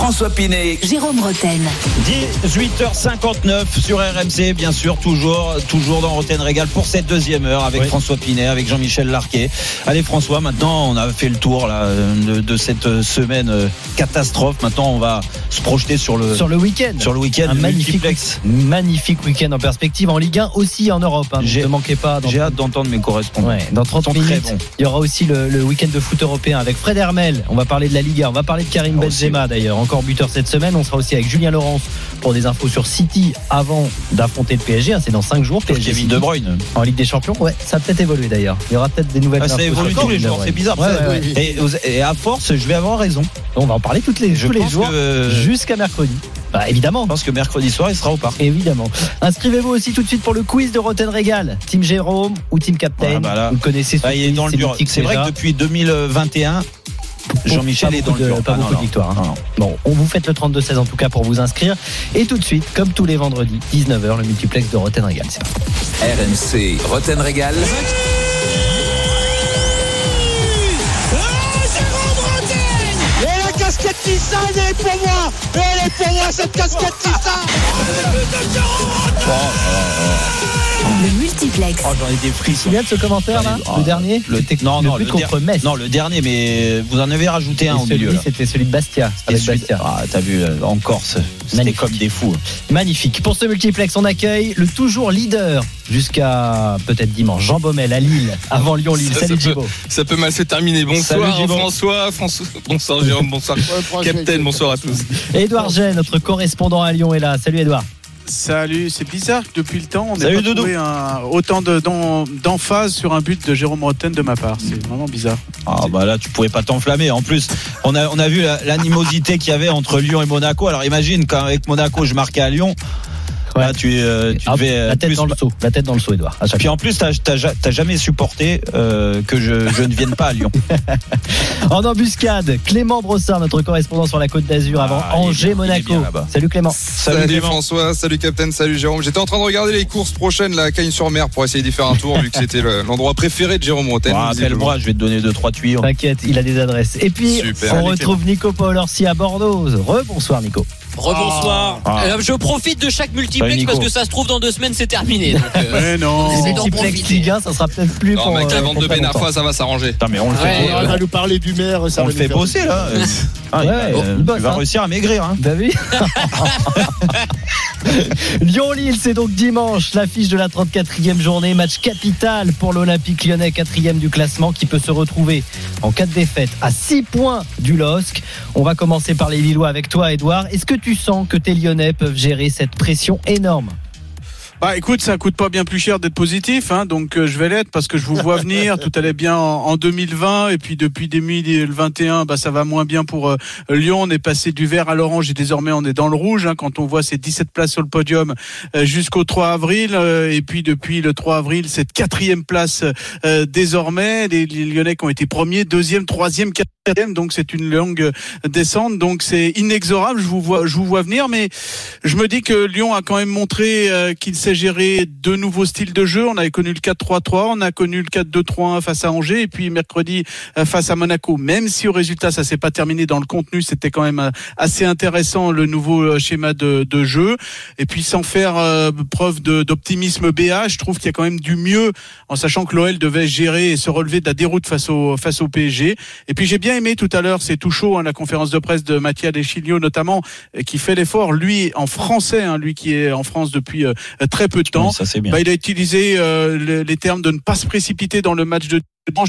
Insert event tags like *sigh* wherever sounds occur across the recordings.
François Pinet. Jérôme Roten. 18h59 sur RMC, bien sûr, toujours, toujours dans Roten Régal pour cette deuxième heure avec Oui. François Pinet, avec Jean-Michel Larquet. Allez François, maintenant on a fait le tour là, de, de cette semaine euh, catastrophe. Maintenant on va se projeter sur le, sur le week-end. sur le week-end un magnifique, magnifique week-end en perspective en Ligue 1 aussi en Europe. Hein, J'ai- ne manquez pas. Dans, J'ai hâte d'entendre mes correspondants. ouais, dans 30 Ils sont très minutes, bons. il y aura aussi le, le week-end de foot européen avec Fred Hermel. On va parler de la Ligue 1, on va parler de Karim Ah, Benzema d'ailleurs, encore buteur cette semaine. On sera aussi avec Julien Laurence pour des infos sur City avant d'affronter le PSG. hein, C'est dans 5 jours. PSG Kevin De Bruyne. en Ligue des Champions. Ouais, ça a peut-être évolué d'ailleurs. Il y aura peut-être des nouvelles Ah, ça infos évolue sur tous les jours, c'est bizarre. Ouais, ça. ouais, ouais. Et, et à force, je vais avoir raison. On va en parler toutes les, Je tous les jours que- jusqu'à mercredi. Bah, évidemment. Je pense que mercredi soir, il sera au parc. Évidemment. Inscrivez-vous aussi tout de suite pour le quiz de Roten Régal. Team Jérôme ou Team Captain. Ah, bah là. Vous le connaissez ce Là, il est dans le dur. C'est vrai que depuis 2021, Jean-Michel Pas est dans le dur. Pas Ah, beaucoup de non. victoires. hein. Bon, on vous fait le 32-16 en tout cas pour vous inscrire. Et tout de suite, comme tous les vendredis, 19h, le multiplex de Roten Régal. RMC. Roten Régal. La casquette Nissan, elle est pour moi Elle est pour moi cette casquette Nissan Le multiplex. Oh, j'en ai des Tu frissons. souviens de ce commentaire là Ah, Le dernier Le, non, le non, le contre der- Metz. Non, le dernier, mais vous en avez rajouté Et un au milieu. c'était celui de Bastia. Avec celui- Bastia. Ah, t'as vu, euh, en Corse, c'était comme des fous. Magnifique. Pour ce multiplex, on accueille le toujours leader jusqu'à peut-être dimanche, Jean Baumel à Lille, avant Lyon-Lille. Ça, Salut ça peut-. Ça peut mal se terminer. Bonsoir Salut. François, François, bonsoir Jérôme, bonsoir Captain, bonsoir à tous. Édouard Gênes, notre correspondant à Lyon, est là. Salut Édouard. Salut, c'est bizarre que depuis le temps, on Doudou. trouvé un- autant de- d'en- d'emphase sur un but de Jérôme Rotten de ma part. C'est vraiment bizarre. Ah bah là, tu pouvais pas t'enflammer. En plus, on a, on a vu la- l'animosité qu'il y avait entre Lyon et Monaco. Alors imagine quand avec Monaco, je marquais à Lyon. Là, tu, euh, tu Hop, devais euh, la tête plus- dans le seau. La tête dans le seau, chaque Puis en plus, t'as t'as ja- t'as jamais supporté euh, que je, je ne vienne pas à Lyon. *laughs* En embuscade, Clément Brossard, notre correspondant sur la Côte d'Azur avant Ah, bien là-bas. Salut Clément. Salut. François, salut Captain, salut Jérôme. J'étais en train de regarder les courses prochaines à Cagnes-sur-Mer pour essayer d'y faire un tour vu que c'était le- l'endroit préféré de Jérôme Rotten. Ah. Appelle-moi, je vais te donner deux trois tuyaux. T'inquiète, il a des adresses. Et puis, Super. on retrouve Nico Paul-Orsi à Bordeaux. Rebonsoir Nico. Rebonsoir. Ah. Euh, Je profite de chaque multiplex parce que ça se trouve dans deux semaines c'est terminé. Donc, euh, *laughs* Mais non Multiplex. Ligue 1, ça sera peut-être plus Non, pour. mais avec la euh, vente de Ben. Arfa, ça va s'arranger. Mais on le fait, Ouais, on le- nous parler du maire, ça on le fait bosser là. Ah, il va- Ouais, euh, il bosse, tu vas hein. réussir à maigrir. Hein. T'as vu *laughs* *laughs* Lyon-Lille, c'est donc dimanche, l'affiche de la 34e journée. Match capital pour l'Olympique lyonnais, quatrième du classement, qui peut se retrouver en cas de défaite à 6 points du LOSC. On va commencer par les Lillois avec toi, Edouard. Est-ce que tu sens que tes Lyonnais peuvent gérer cette pression énorme Bah écoute, ça coûte pas bien plus cher d'être positif, hein, donc euh, je vais l'être parce que je vous vois *laughs* venir. Tout allait bien en, en 2020 et puis depuis 2021, bah ça va moins bien pour euh, Lyon. On est passé du vert à l'orange et désormais on est dans le rouge. hein, quand on voit ces 17 places sur le podium euh, jusqu'au 3 avril et puis depuis le 3 avril, cette quatrième place euh, désormais. Les, les Lyonnais qui ont été premiers, deuxième, troisième, quatrième, donc c'est une longue descente. Donc c'est inexorable. Je vous vois, je vous vois venir, mais je me dis que Lyon a quand même montré qu'il gérer deux nouveaux styles de jeu. On avait connu le 4-3-3, on a connu le 4-2-3-1 face à Angers et puis mercredi euh, face à Monaco. Même si au résultat ça s'est pas terminé dans le contenu, c'était quand même euh, assez intéressant le nouveau euh, schéma de, de jeu. Et puis sans faire euh, preuve d'optimisme BA, je trouve qu'il y a quand même du mieux en sachant que l'OL devait gérer et se relever de la déroute face au face au PSG. Et puis j'ai bien aimé tout à l'heure, c'est tout chaud, hein, la conférence de presse de Mathias Deschilio notamment, qui fait l'effort, lui en français, hein, lui qui est en France depuis euh, très peu de temps. Oui, ça c'est bien. Bah, il a utilisé euh, le- les termes de ne pas se précipiter dans le match de.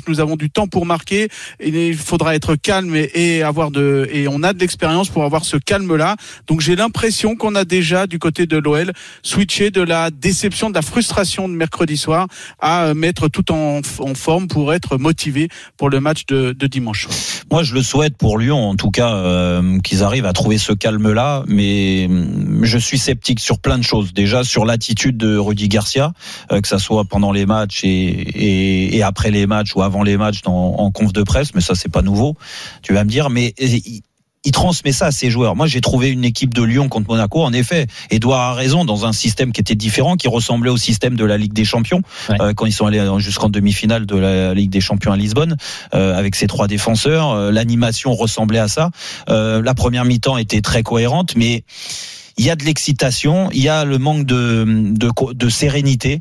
Nous avons du temps pour marquer. Il faudra être calme et, avoir de et on a de l'expérience pour avoir ce calme là. Donc j'ai l'impression qu'on a déjà du côté de l'OL switché de la déception, de la frustration de mercredi soir à euh, mettre tout en, forme pour être motivé pour le match de, dimanche. Moi, je le souhaite pour Lyon, en tout cas, euh, qu'ils arrivent à trouver ce calme-là. Mais hum, je suis sceptique sur plein de choses. Déjà sur l'attitude de Rudy Garcia, euh, que ça soit pendant les matchs et après les matchs ou avant les matchs dans, en conf de presse. Mais ça, c'est pas nouveau. Tu vas me dire, mais il- il transmet ça à ses joueurs. Moi, j'ai trouvé une équipe de Lyon contre Monaco. En effet, Edouard a raison dans un système qui était différent, qui ressemblait au système de la Ligue des Champions Ouais. euh, quand ils sont allés jusqu'en demi-finale de la Ligue des Champions à Lisbonne euh, avec ces trois défenseurs. Euh, L'animation ressemblait à ça. Euh, la première mi-temps était très cohérente, mais il y a de l'excitation, il y a le manque de, de, de sérénité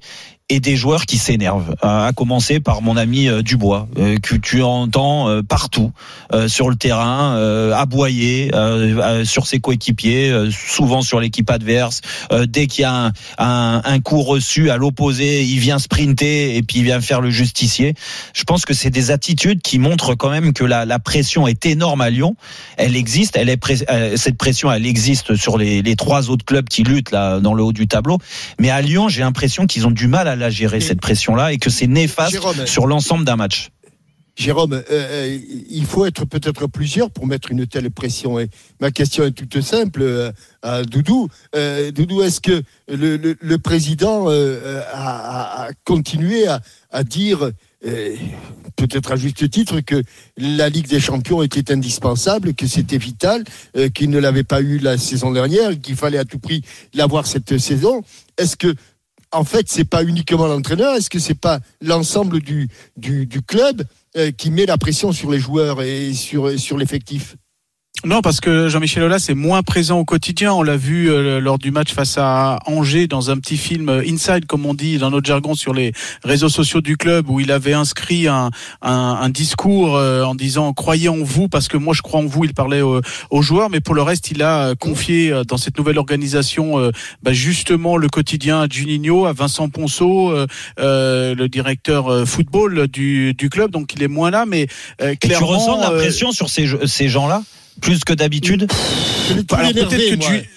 et des joueurs qui s'énervent. À à commencer par mon ami euh, Dubois, euh, que tu entends euh, partout euh, sur le terrain, euh, aboyer euh, euh, sur ses coéquipiers, euh, souvent sur l'équipe adverse. Euh, dès qu'il y a un, coup reçu à l'opposé, il vient sprinter et puis il vient faire le justicier. Je pense que c'est des attitudes qui montrent quand même que la, pression est énorme à Lyon. Elle existe, elle est euh, cette pression, elle existe sur les, les trois autres clubs qui luttent là dans le haut du tableau. Mais à Lyon, j'ai l'impression qu'ils ont du mal à la gérer Et- cette pression-là et que c'est néfaste Jérôme, sur l'ensemble d'un match. Jérôme, euh, euh, il faut être peut-être plusieurs pour mettre une telle pression. Et ma question est toute simple euh, à Doudou. Euh, Doudou, est-ce que le, le- le président a, continué à, à dire, peut-être à juste titre, que la Ligue des Champions était indispensable, que c'était vital, euh, qu'il ne l'avait pas eu la saison dernière, qu'il fallait à tout prix l'avoir cette saison? Est-ce que en fait, c'est pas uniquement l'entraîneur, est-ce que c'est pas l'ensemble du, du, club euh, qui met la pression sur les joueurs et sur, sur l'effectif? Non, parce que Jean-Michel Aulas est moins présent au quotidien. On l'a vu euh, lors du match face à Angers dans un petit film euh, inside, comme on dit dans notre jargon, sur les réseaux sociaux du club, où il avait inscrit un, un, un discours euh, en disant croyez en vous, parce que moi je crois en vous. Il parlait aux, aux joueurs, mais pour le reste, il a euh, confié euh, dans cette nouvelle organisation euh, bah, justement le quotidien à Juninho, à Vincent Ponceau, euh, euh, le directeur euh, football du, du club. Donc il est moins là, mais euh, Et tu clairement. ressens de la euh, pression sur ces, ces gens-là? Plus que d'habitude tout alors peut-être que moi. Ju-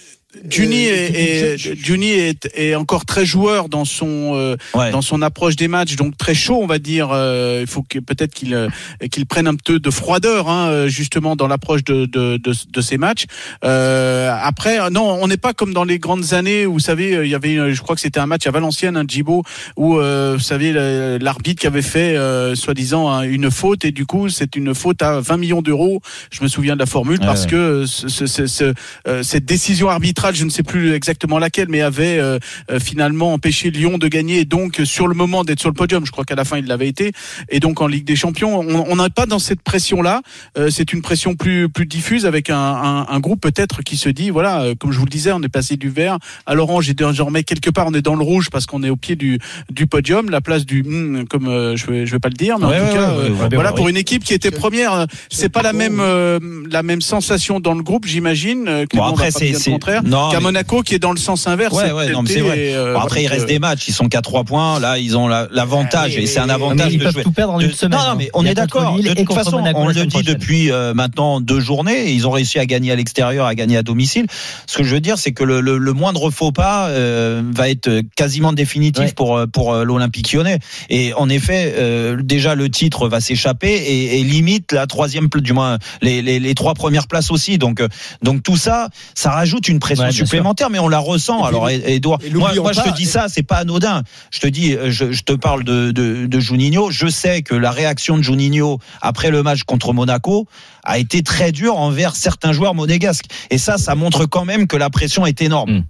Juni Euh, est, est, Juni est, est encore très joueur dans son euh, Ouais. dans son approche des matchs, donc très chaud, on va dire. Euh, il faut que peut-être qu'il euh, qu'il prenne un peu de froideur, hein, euh, justement, dans l'approche de, de, de, de ces matchs. Euh, après, non, on n'est pas comme dans les grandes années où, vous savez, il y avait, je crois que c'était un match à Valenciennes, un Djibo, où, euh, vous savez, l'arbitre qui avait fait, euh, soi-disant, un- une faute, et du coup, c'est une faute à 20 millions d'euros. Je me souviens de la formule Ouais, parce ouais. que ce, ce- ce- ce- euh, cette décision arbitrale, je ne sais plus exactement laquelle, mais avait euh, euh, finalement empêché Lyon de gagner, et donc euh, sur le moment d'être sur le podium. Je crois qu'à la fin il l'avait été, et donc en Ligue des Champions, on n'est pas dans cette pression-là. Euh, c'est une pression plus plus diffuse avec un, un, un groupe peut-être qui se dit voilà, euh, comme je vous le disais, on est passé du vert à l'orange et désormais quelque part on est dans le rouge parce qu'on est au pied du du podium, la place du hmm, comme euh, je vais je vais pas le dire, mais Ouais, en tout ouais, cas ouais, voilà pour une équipe qui était première, euh, c'est pas la même euh, la même sensation dans le groupe, j'imagine. euh, Bon, après, c'est- contraire. Non, Qu'à mais- Monaco qui est dans le sens inverse. Ouais, ouais, non, mais c'est vrai. euh, Bon, après, il reste euh, des matchs. Ils sont qu'à trois points. Là, ils ont la- l'avantage. et c'est un Non, mais avantage ils de peuvent jouer. tout perdre en une semaine. Non, non, mais on est d'accord. De toute façon, Monaco on le dit prochaine. depuis euh, maintenant deux journées. Ils ont réussi à gagner à l'extérieur, à gagner à domicile. Ce que je veux dire, c'est que le, le- le moindre faux pas euh, va être quasiment définitif Ouais. pour pour euh, l'Olympique Lyonnais. Et en effet, euh, déjà le titre va s'échapper et, et limite la troisième, du moins les, les, les trois premières places aussi. Donc euh, donc tout ça, ça rajoute une pression Ouais, supplémentaire, mais on la ressent. Puis, Alors, Edouard, et moi, moi je te dis ça, c'est pas anodin. Je te dis, euh, je, je te parle de, de, de Juninho. Je sais que la réaction de Juninho après le match contre Monaco a été très dure envers certains joueurs monégasques. Et ça, ça montre quand même que la pression est énorme. Mm.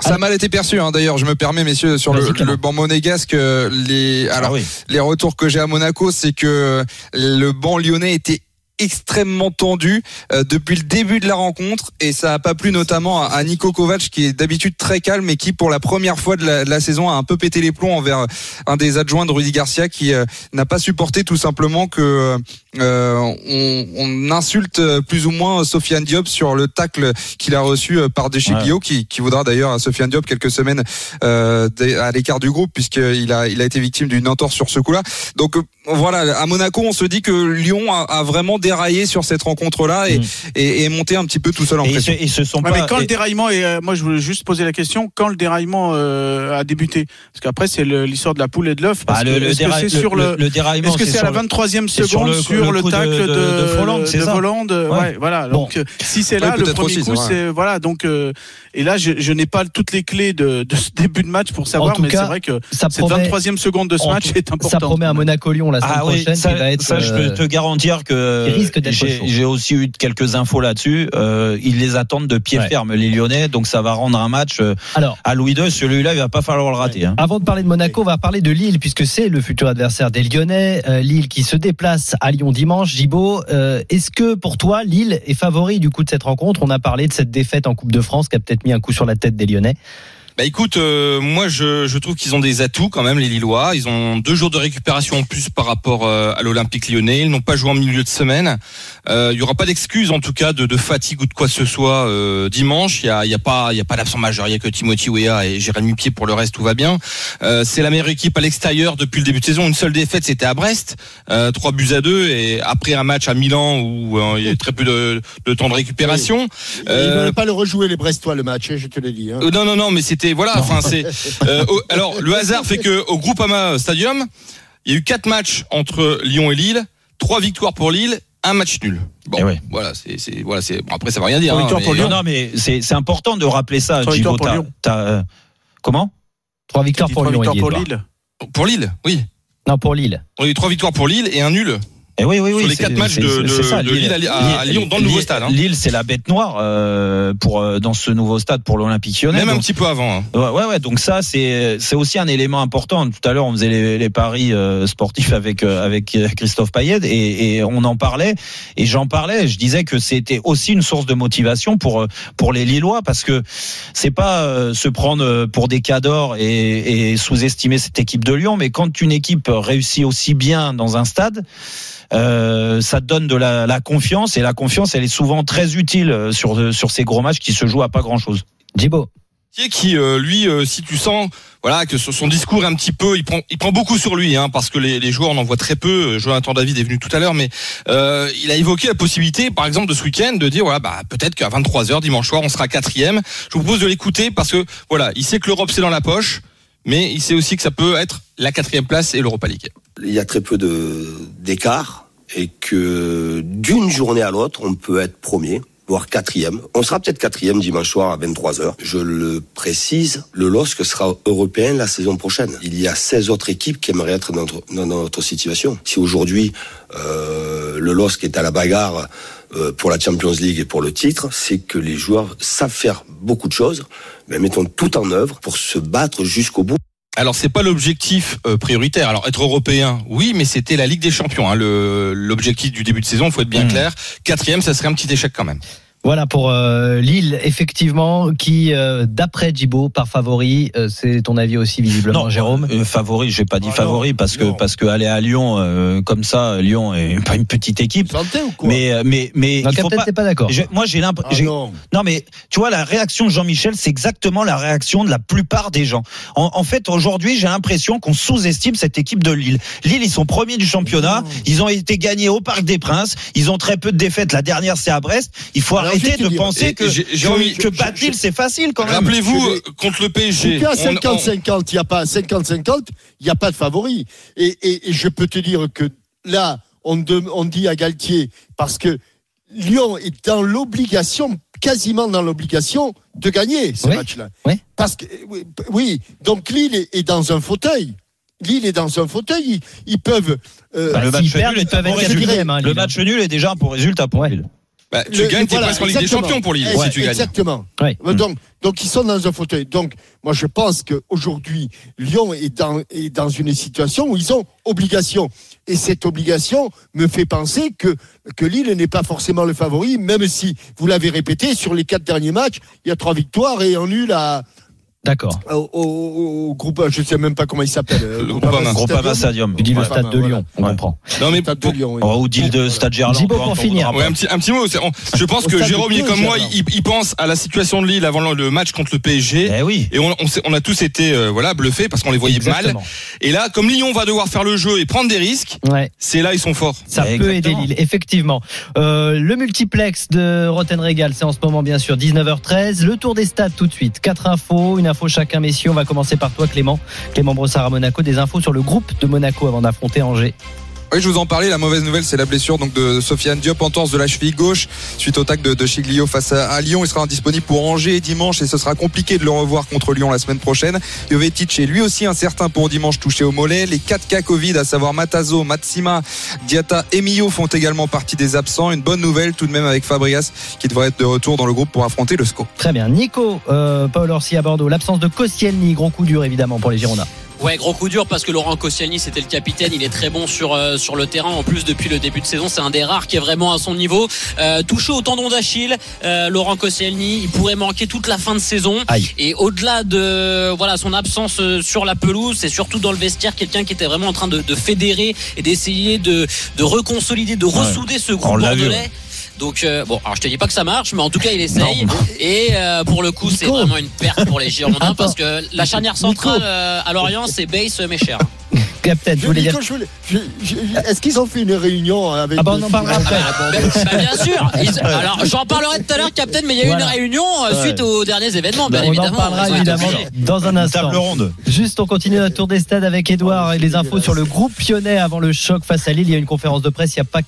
Ça a mal été perçu, hein, d'ailleurs. Je me permets, messieurs, sur le, le banc monégasque, euh, les, alors, Ah oui. les retours que j'ai à Monaco, c'est que le banc lyonnais était extrêmement tendu euh, depuis le début de la rencontre et ça a pas plu notamment à, à Nico Kovac qui est d'habitude très calme et qui pour la première fois de la, de la saison a un peu pété les plombs envers un des adjoints de Rudy Garcia qui euh, n'a pas supporté tout simplement que euh, on, on insulte euh, plus ou moins Sofiane Diop sur le tacle qu'il a reçu euh, par Descheglio qui, qui voudra d'ailleurs à Sofiane Diop quelques semaines euh, à l'écart du groupe puisqu'il a, il a été victime d'une entorse sur ce coup-là. Donc euh, voilà, à Monaco, on se dit que Lyon a, a vraiment déraillé sur cette rencontre-là et, Mm. et, et monté un petit peu tout seul en Et ils se, pression. ils se sont Ouais, pas. mais quand le et- déraillement est, euh, moi je voulais juste poser la question, quand le déraillement euh, a débuté? Parce qu'après c'est l'histoire de la poule et de l'œuf. bah, le, déra- déraillement, Est-ce que c'est à la le- 23e c'est sur seconde le- sur le tacle de, de- de Folland, c'est de ça? Folland, Ouais. ouais, voilà. Bon. Donc euh, si c'est là le premier aussi, coup, c'est voilà. Donc euh, et là je, je n'ai pas toutes les clés de, ce début de match pour savoir, mais c'est vrai que Ça cette promet, 23e seconde de ce match est importante. ça promet à Monaco-Lyon la semaine Ah oui, prochaine ça, qui va être. ça, je peux te garantir que risque risque d'être j'ai- chaud. J'ai aussi eu quelques infos là-dessus. Euh, ils les attendent de pied Ouais. ferme, les Lyonnais. Donc ça va rendre un match euh, Alors, à Louis II. Celui-là, il va pas falloir le rater. Hein. Avant de parler de Monaco, on va parler de Lille, puisque c'est le futur adversaire des Lyonnais. Euh, Lille qui se déplace à Lyon dimanche. Gibo, euh, est-ce que pour toi, Lille est favori du coup de cette rencontre? On a parlé de cette défaite en Coupe de France qui a peut-être mis un coup sur la tête des Lyonnais. Bah écoute, euh, moi je, je trouve qu'ils ont des atouts quand même les Lillois. Ils ont deux jours de récupération en plus par rapport euh, à l'Olympique Lyonnais. Ils n'ont pas joué en milieu de semaine. Euh, Il y aura pas d'excuse en tout cas de, de fatigue ou de quoi que ce soit euh, dimanche. Il y a, y a pas il y a pas d'absent majeur. Il y a que Timothy Weah et Jérémy Pied pour le reste tout va bien. Euh, c'est la meilleure équipe à l'extérieur depuis le début de saison. Une seule défaite c'était à Brest, euh, trois buts à deux et après un match à Milan où euh, il y a très peu de, de temps de récupération. Ils ne Euh, veulent pas le rejouer, les Brestois, le match, hein, je te l'ai dit. hein. euh, non, non, non, mais voilà. Enfin, c'est. euh, alors, le hasard fait que au Groupama Stadium, il y a eu quatre matchs entre Lyon et Lille, trois victoires pour Lille, un match nul. Bon, Eh ouais. voilà, c'est, voilà, c'est. Bon, après, ça va rien dire. Trois hein, victoires mais- pour Lyon. Non, non, mais c'est c'est important de rappeler ça, victoires pour Lyon. euh, comment? Trois victoires pour trois Lyon et victoires Lille. pour. Lille? Pour Lille, oui. Non, pour Lille. On a eu trois victoires pour Lille et un nul. Eh oui, oui, oui. Sur les quatre matchs de- ça, de Lille à- Lyon, dans le nouveau stade, hein. Lille, c'est la bête noire euh, pour euh, dans ce nouveau stade pour l'Olympique Lyonnais. Même un petit peu avant. hein. Ouais, ouais, ouais. Donc ça, c'est c'est aussi un élément important. Tout à l'heure, on faisait les, les paris euh, sportifs avec euh, avec euh, Christophe Payet et, et on en parlait. Et j'en parlais. Je disais que c'était aussi une source de motivation pour pour les Lillois parce que c'est pas euh, se prendre pour des cadors et, et sous-estimer cette équipe de Lyon, mais quand une équipe réussit aussi bien dans un stade. Euh, ça donne de la, la confiance et la confiance elle est souvent très utile euh, sur sur ces gros matchs qui se jouent à pas grand chose. Gibo. Qui, qui euh, lui, euh, si tu sens, voilà, que son son discours est un petit peu, il prend, il prend beaucoup sur lui, hein, parce que les, les joueurs on en voit très peu. Euh, Jonathan David est venu tout à l'heure, mais euh, il a évoqué la possibilité, par exemple, de ce week-end, de dire voilà, bah peut-être qu'à 23 h dimanche soir, on sera quatrième. Je vous propose de l'écouter parce que voilà, il sait que l'Europe c'est dans la poche, mais il sait aussi que ça peut être la quatrième place et l'Europa League. il y a très peu de d'écart et que d'une journée à l'autre, on peut être premier, voire quatrième. On sera peut-être quatrième dimanche soir à 23h. Je le précise, le LOSC sera européen la saison prochaine. Il y a 16 autres équipes qui aimeraient être dans notre, dans notre situation. Si aujourd'hui, euh, le LOSC est à la bagarre euh, pour la Champions League et pour le titre, c'est que les joueurs savent faire beaucoup de choses, mais mettons tout en œuvre pour se battre jusqu'au bout. Alors c'est pas l'objectif euh, prioritaire. Alors être européen, oui, mais c'était la Ligue des Champions. Hein, le- L'objectif du début de saison, faut être bien Mmh. clair. Quatrième, ça serait un petit échec quand même. Voilà pour euh, Lille, effectivement, qui, euh, d'après Gibo, par favori, euh, c'est ton avis aussi visiblement, Jérôme euh, favori, j'ai pas dit Ah favori non, parce que non. parce que aller à Lyon euh, comme ça, Lyon est *laughs* pas une petite équipe. Santé ou quoi Mais euh, mais mais Non, il faut pas. t'es pas d'accord Moi j'ai l'impression. Ah non. non mais tu vois la réaction de Jean-Michel, c'est exactement la réaction de la plupart des gens. En, en fait, aujourd'hui, j'ai l'impression qu'on sous-estime cette équipe de Lille. Lille, ils sont premiers du championnat. Non. Ils ont été gagnés au Parc des Princes. Ils ont très peu de défaites. La dernière, c'est à Brest. Il faut Alors, vais arrêter te de penser et que que, Lille, c'est facile quand même. Rappelez-vous euh, contre le PSG. Pourquoi on- on- 50-50, il n'y a pas 50-50, il n'y a pas de favori. Et, et- et je peux te dire que là, on, dit à Galtier, parce que Lyon est dans l'obligation, quasiment dans l'obligation, de gagner ce Oui, match-là. oui. Parce que, oui, donc Lille est, dans un fauteuil. Lille est dans un fauteuil, ils, ils peuvent. euh, Bah, le match perdent, nul ils est être résultat. hein, Le match nul est déjà un bon résultat pour Ouais. Bah, tu Le- gagnes, t'es voilà, presque en Ligue des. Champions pour Lille, si tu gagnes. Exactement. Ouais. Euh, Donc, donc ils sont dans un fauteuil. Donc, moi, je pense qu'aujourd'hui, Lyon est dans, est dans une situation où ils ont obligation. Et cette obligation me fait penser que, que Lille n'est pas forcément le favori, même si, vous l'avez répété, sur les quatre derniers matchs, il y a trois victoires et un nul à, D'accord. au, au- au groupe, je ne sais même pas comment il s'appelle. euh, Le Groupama. Groupama Stadium. Tu dis le stade de. Lyon, on comprend. Non mais Stade de Lyon, ou deal de Stade Gerland. Pour finir. Ouais, un petit, un petit mot. je pense que Jérôme, est comme moi, il, il pense à la situation de Lille avant le match contre le PSG. Eh oui. Et on, on, s'est- on a tous été euh, voilà bluffés parce qu'on les voyait mal. Et là, comme Lyon va devoir faire le jeu et prendre des risques, Ouais. c'est là ils sont forts. Ça peut exactement. aider Lille, effectivement. Euh, le multiplex de Rotten Régal, c'est en ce moment bien sûr 19h13. Le tour des stades tout de suite. Quatre infos, une info chacun, messieurs. On va commencer par toi, Clément. Clément Brossard à Monaco. Des infos sur le groupe de Monaco avant d'affronter Angers. Oui, je vous en parlais. La mauvaise nouvelle, c'est la blessure donc de Sofiane Diop, entorse de la cheville gauche suite au tac de, de Chiglio face à, à Lyon. Il sera indisponible pour Angers dimanche et ce sera compliqué de le revoir contre Lyon la semaine prochaine. Jovetic est lui aussi incertain pour dimanche touché au mollet. Les 4 cas Covid, à savoir Matazo, Matsima, Diata et Mio font également partie des absents. Une bonne nouvelle tout de même avec Fabrias qui devrait être de retour dans le groupe pour affronter le SCO. Très bien. Nico, euh, Paul Orsi à Bordeaux. L'absence de Koscielny, gros coup dur évidemment pour les Girondins. Ouais, gros coup dur parce que Laurent Koscielny c'était le capitaine, il est très bon sur euh, sur le terrain. En plus depuis le début de saison, c'est un des rares qui est vraiment à son niveau. Euh, touché au tendon d'Achille, euh, Laurent Koscielny, il pourrait manquer toute la fin de saison. Aïe. Et au-delà de voilà son absence euh, sur la pelouse, c'est surtout dans le vestiaire quelqu'un qui était vraiment en train de, de fédérer et d'essayer de de reconsolider, de ressouder ce groupe vu, bordelais. Donc euh, bon, alors je te dis pas que ça marche, mais en tout cas il essaye. Et euh, pour le coup, c'est vraiment une perte pour les Girondins Attends. parce que la charnière centrale euh, à Lorient, c'est Base Mécher. *laughs* Captain, je voulais dire. Est-ce qu'ils ont fait une réunion avec Ah bah, on en parlera après. Bah, bien sûr. Ils- alors j'en parlerai tout à l'heure, Captain, mais il y a eu Voilà. une réunion euh, Ouais. suite aux derniers événements, bien on en évidemment. parlera évidemment dans un instant. table ronde. Juste, on continue notre tour des stades avec Edouard et les infos sur le groupe Lyonnais avant le choc face à Lille. Il y a une conférence de presse il y a pas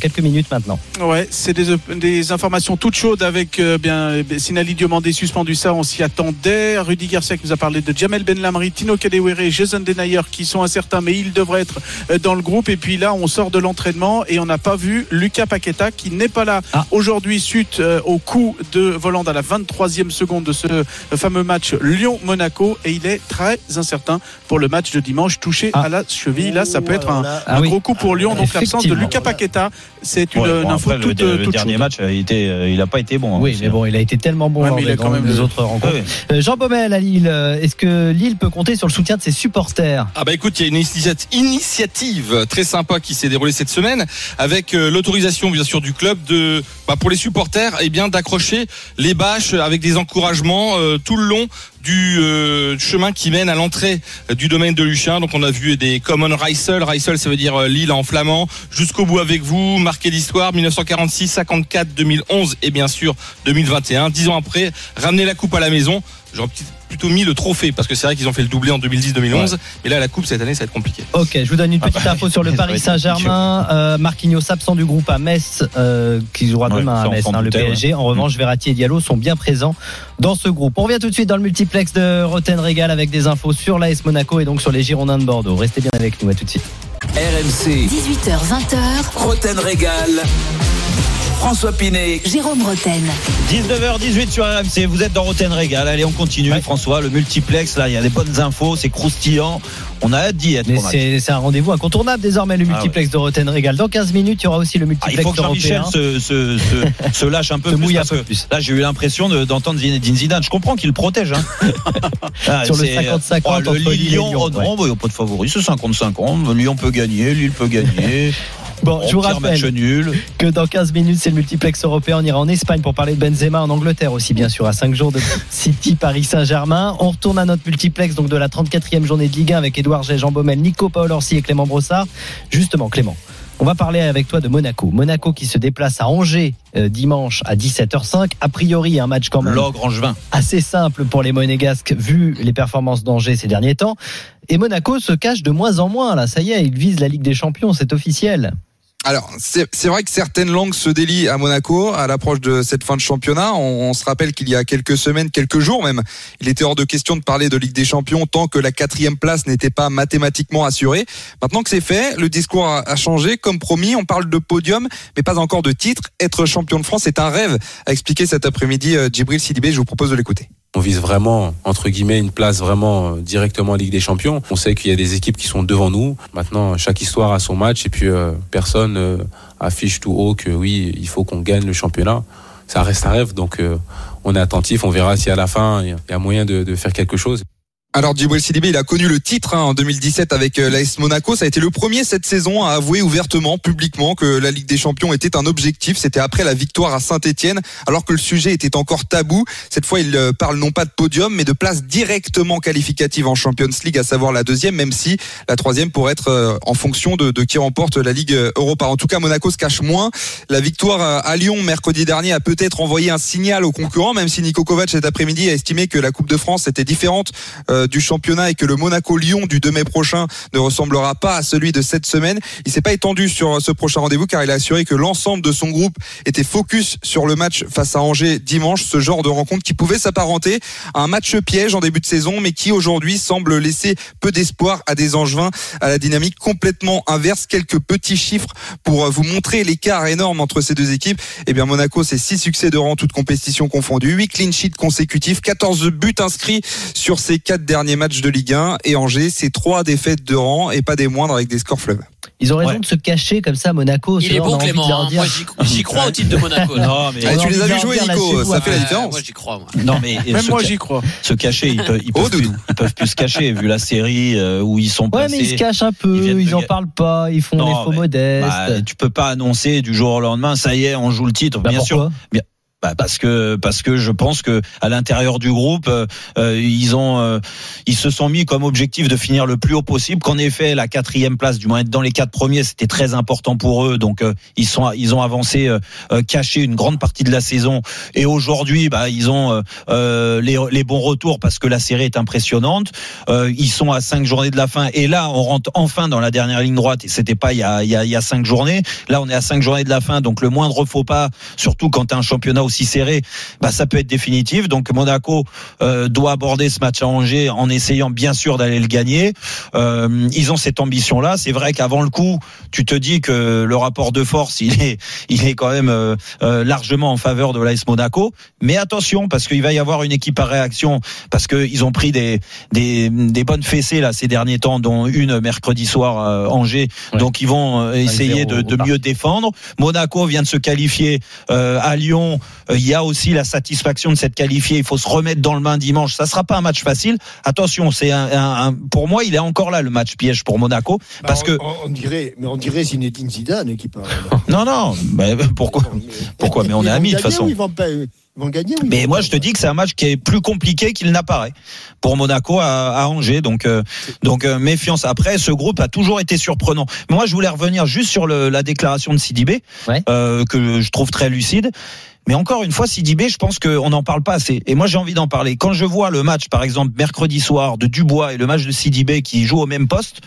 quelques minutes maintenant. Ouais, c'est des, des informations toutes chaudes avec euh, bien Sinali Diomandé suspendu ça, on s'y attendait. Rudy Garcia qui nous a parlé de Jamel Ben Lamri, Tino Kadewere, Jason Denayer qui sont incertains mais ils devraient être euh, dans le groupe. Et puis là, on sort de l'entraînement et on n'a pas vu Lucas Paqueta qui n'est pas là Ah. aujourd'hui suite euh, au coup de volant à la 23e seconde de ce euh, fameux match Lyon-Monaco et il est très incertain pour le match de dimanche touché Ah. à la cheville. Là, ça peut être un, Ah un oui. gros coup pour Lyon. Donc l'absence de. Lucas Paqueta, c'est une, Ouais, une bon, info après, le, toute, le dernier match, il était, euh, il a pas été bon. hein, Oui, aussi, mais bon, il a été tellement bon Ouais, lors mais il a quand même des le- autres rencontres. Ouais. Euh, Jean Baumel à Lille, euh, est-ce que Lille peut compter sur le soutien de ses supporters? Ah bah écoute, il y a une initiati- initiative très sympa qui s'est déroulée cette semaine avec euh, l'autorisation bien sûr du club de bah, pour les supporters et bien d'accrocher les bâches avec des encouragements euh, tout le long du euh, chemin qui mène à l'entrée du domaine de Luchin. Donc on a vu des Common Reisel, Reisel ça veut dire euh, Lille en flamand, jusqu'au bout avec vous, marqué l'histoire 1946, 54, 2011 et bien sûr 2021. Dix ans après, ramener la coupe à la maison. J'aurais plutôt mis le trophée parce que c'est vrai qu'ils ont fait le doublé en 2010-2011, mais là la coupe cette année ça va être compliqué. Ok, je vous donne une Ah petite bah, info sur le Paris Saint-Germain. Euh, Marquinhos absent du groupe à Metz, euh, qui jouera Ouais, demain à Metz, hein, le PSG. En revanche, Verratti et Diallo sont bien présents dans ce groupe. On revient tout de suite dans le multiplex de Roten Régal avec des infos sur l'AS Monaco et donc sur les Girondins de Bordeaux. Restez bien avec nous, à tout de suite. RMC, 18h20h, Roten Régal. François Pinet. Jérôme Roten. 19h18 sur RMC, vous êtes dans Roten Régal. Allez, on continue, Ouais. François. Le multiplex, là, il y a des bonnes infos, c'est croustillant. On a hâte d'y être. C'est c'est un rendez-vous incontournable désormais, le Ah multiplex de Roten Régal. Dans 15 minutes, il y aura aussi le Ah, il multiplex faut que Jean-Michel se, se, se, se lâche un *laughs* peu Se plus. mouille un parce peu que plus. Là, j'ai eu l'impression de- d'entendre Zinedine Zidane. Je comprends qu'il le protège. Hein. *laughs* Ah, Sur le c'est- 50-50 Oh, le Lyon, Lyon, non, il n'y a pas de favori. C'est 50-50. Lyon peut gagner, Lille peut gagner. *laughs* Bon, je vous rappelle nul. que dans 15 minutes, c'est le multiplex européen. On ira en Espagne pour parler de Benzema, en Angleterre aussi, bien sûr, à 5 jours de *laughs* City, Paris Saint-Germain. On retourne à notre multiplex donc de la 34e journée de Ligue 1 avec Édouard Gay, Jean Baumel, Nico Paul Orsi et Clément Brossard. Justement, Clément. On va parler avec toi de Monaco. Monaco qui se déplace à Angers euh, dimanche à 17h05. A priori, un match quand même angevin. assez simple pour les Monégasques vu les performances d'Angers ces derniers temps. Et Monaco se cache de moins en moins. Là, ça y est, il vise la Ligue des Champions, c'est officiel. Alors, c'est vrai que certaines langues se délient à Monaco à l'approche de cette fin de championnat. On, se rappelle qu'il y a quelques semaines, quelques jours même, il était hors de question de parler de Ligue des Champions tant que la quatrième place n'était pas mathématiquement assurée. Maintenant que c'est fait, le discours a, a changé. Comme promis, on parle de podium, mais pas encore de titre. Être champion de France est un rêve, a expliqué cet après-midi euh, Djibril Sidibé. Je vous propose de l'écouter. On vise vraiment, entre guillemets, une place vraiment euh, directement en Ligue des Champions. On sait qu'il y a des équipes qui sont devant nous. Maintenant, chaque histoire a son match et puis euh, personne euh, affiche tout haut que oui, il faut qu'on gagne le championnat. Ça reste un rêve, donc on est attentif. On verra si à la fin il y a moyen de faire quelque chose. Alors Djibril Sidibé, il a connu le titre hein, en 2017 avec euh, l'AS Monaco. Ça a été le premier cette saison à avouer ouvertement, publiquement, que la Ligue des Champions était un objectif. C'était après la victoire à Saint-Etienne, alors que le sujet était encore tabou. Cette fois, il euh, parle non pas de podium, mais de place directement qualificative en Champions League, à savoir la deuxième, même si la troisième pourrait être euh, en fonction de, qui remporte la Ligue Europa. En tout cas, Monaco se cache moins. La victoire à- Lyon mercredi dernier a peut-être envoyé un signal aux concurrents, même si Nico Kovac cet après-midi a estimé que la Coupe de France était différente du championnat et que le Monaco-Lyon du 2 mai prochain ne ressemblera pas à celui de cette semaine, il s'est pas étendu sur ce prochain rendez-vous car il a assuré que l'ensemble de son groupe était focus sur le match face à Angers dimanche, ce genre de rencontre qui pouvait s'apparenter à un match piège en début de saison mais qui aujourd'hui semble laisser peu d'espoir à des Angevins à la dynamique complètement inverse. Quelques petits chiffres pour vous montrer l'écart énorme entre ces deux équipes. Eh bien Monaco c'est 6 succès de rang toutes compétitions confondues, 8 clean sheets consécutifs, 14 buts inscrits sur ces 4 derniers matchs de Ligue 1 et Angers c'est 3 défaites de rang et pas des moindres avec des scores fleuves. Ils ont raison de se cacher comme ça à Monaco. Il C'est est bon Clément. hein. Moi j'y- crois au titre de Monaco. *laughs* Non, mais Ah, tu les as vus jouer Nico, ça fait la différence. Moi j'y crois. moi. non mais Même se moi j'y crois. se cacher, ils peuvent, ils *laughs* Oh, plus, Doudou. ils peuvent plus se cacher vu la série euh, où ils sont Ouais, placés. mais ils se cachent un peu, Ils viennent ils, de en ga- parlent pas, ils font Non, des faux mais- modestes. Bah, tu peux pas annoncer du jour au lendemain, ça y est, on joue le titre. Bah, bien sûr, pourquoi? Bah, parce que parce que je pense que à l'intérieur du groupe euh, euh, ils ont euh, ils se sont mis comme objectif de finir le plus haut possible qu'en effet la quatrième place du moins être dans les quatre premiers c'était très important pour eux. Donc euh, ils sont ils ont avancé euh, euh, caché une grande partie de la saison. Et aujourd'hui bah ils ont les, les bons retours parce que la série est impressionnante. Ils sont à cinq journées de la fin. Et là on rentre enfin dans la dernière ligne droite. Et c'était pas il y a il y a, il y a cinq journées. Là on est à cinq journées de la fin. Donc le moindre faux pas surtout quand as un championnat aussi serré, bah ça peut être définitif. Donc Monaco euh, doit aborder ce match à Angers en essayant bien sûr d'aller le gagner. Euh, ils ont cette ambition-là. C'est vrai qu'avant le coup, tu te dis que le rapport de force, *laughs* il est, il est quand même euh, euh, largement en faveur de l'AS Monaco. Mais attention, parce qu'il va y avoir une équipe à réaction, parce qu'ils ont pris des, des, des bonnes fessées là ces derniers temps, dont une mercredi soir à Angers. Ouais. Donc ils vont euh, essayer de, de mieux défendre. Monaco vient de se qualifier euh, à Lyon. Euh, Il y a aussi la satisfaction de s'être qualifié. Il faut se remettre dans le bain dimanche. Ça sera pas un match facile. Attention, c'est un, un- un- pour moi, il est encore là le match piège pour Monaco parce que on, on dirait, mais on dirait Zinedine Zidane qui parle. *laughs* non non, bah, pourquoi Pourquoi? Mais on est amis, de toute façon. Ils vont, pas- ils vont gagner. Mais moi, je te dis que c'est un match qui est plus compliqué qu'il n'apparaît pour Monaco à, à Angers. Donc, euh, donc euh, méfiance. Après, ce groupe a toujours été surprenant. Mais moi, je voulais revenir juste sur le- la déclaration de Sidibé, Ouais. euh, que je trouve très lucide. Mais encore une fois, Sidibé, je pense qu'on n'en parle pas assez. Et moi, j'ai envie d'en parler. Quand je vois le match, par exemple, mercredi soir de Dubois et le match de Sidibé qui joue au même poste,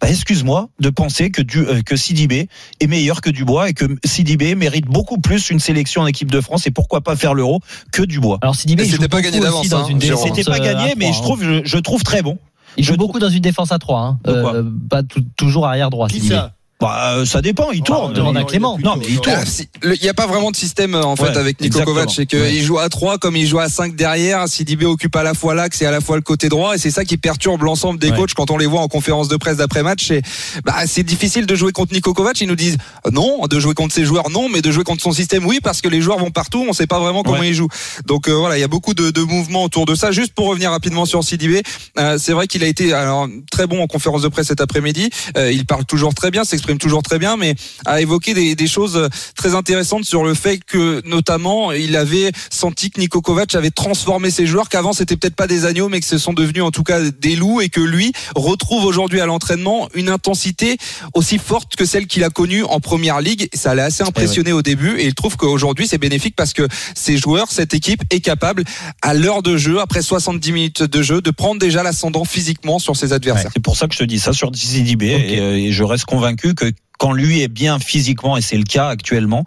bah, excuse-moi de penser que, du, euh, que Sidibé est meilleur que Dubois et que Sidibé mérite beaucoup plus une sélection en équipe de France et pourquoi pas faire l'euro que Dubois. Alors Sidibé, joue c'était pas beaucoup gagné d'avance, hein, C'était pas euh, gagné, mais je hein. trouve, je, je trouve très bon. Il joue je beaucoup dans une défense à 3 hein. Euh, pas tout- toujours arrière droit. Qui ça? Bah, euh, ça dépend, il tourne. on demande à Clément. Non, mais il tourne. Ah, Il n'y a pas vraiment de système euh, en fait Ouais, avec Nico exactement. Kovac, c'est qu'il Ouais. joue à 3 comme il joue à 5 derrière. Sidibé occupe à la fois l'axe et à la fois le côté droit et c'est ça qui perturbe l'ensemble des Ouais. coachs quand on les voit en conférence de presse d'après match. C'est bah, c'est difficile de jouer contre Nico Kovac. Ils nous disent euh, non, de jouer contre ses joueurs non, mais de jouer contre son système oui parce que les joueurs vont partout. On sait pas vraiment comment Ouais. ils jouent. Donc euh, voilà, il y a beaucoup de, de mouvements autour de ça. Juste pour revenir rapidement sur Sidibé, euh, c'est vrai qu'il a été alors très bon en conférence de presse cet après-midi. Euh, il parle toujours très bien, s'exprime toujours très bien, mais a évoqué des, des choses très intéressantes sur le fait que notamment il avait senti que Niko Kovac avait transformé ses joueurs, qu'avant c'était peut-être pas des agneaux, mais que ce sont devenus en tout cas des loups, et que lui retrouve aujourd'hui à l'entraînement une intensité aussi forte que celle qu'il a connue en première ligue. Ça l'a assez impressionné au début, et il trouve qu'aujourd'hui c'est bénéfique parce que ces joueurs, cette équipe est capable à l'heure de jeu, après 70 minutes de jeu, de prendre déjà l'ascendant physiquement sur ses adversaires. C'est pour ça que je te dis ça sur Sidibé Ok. et, euh, et je reste convaincu que que quand lui est bien physiquement et c'est le cas actuellement,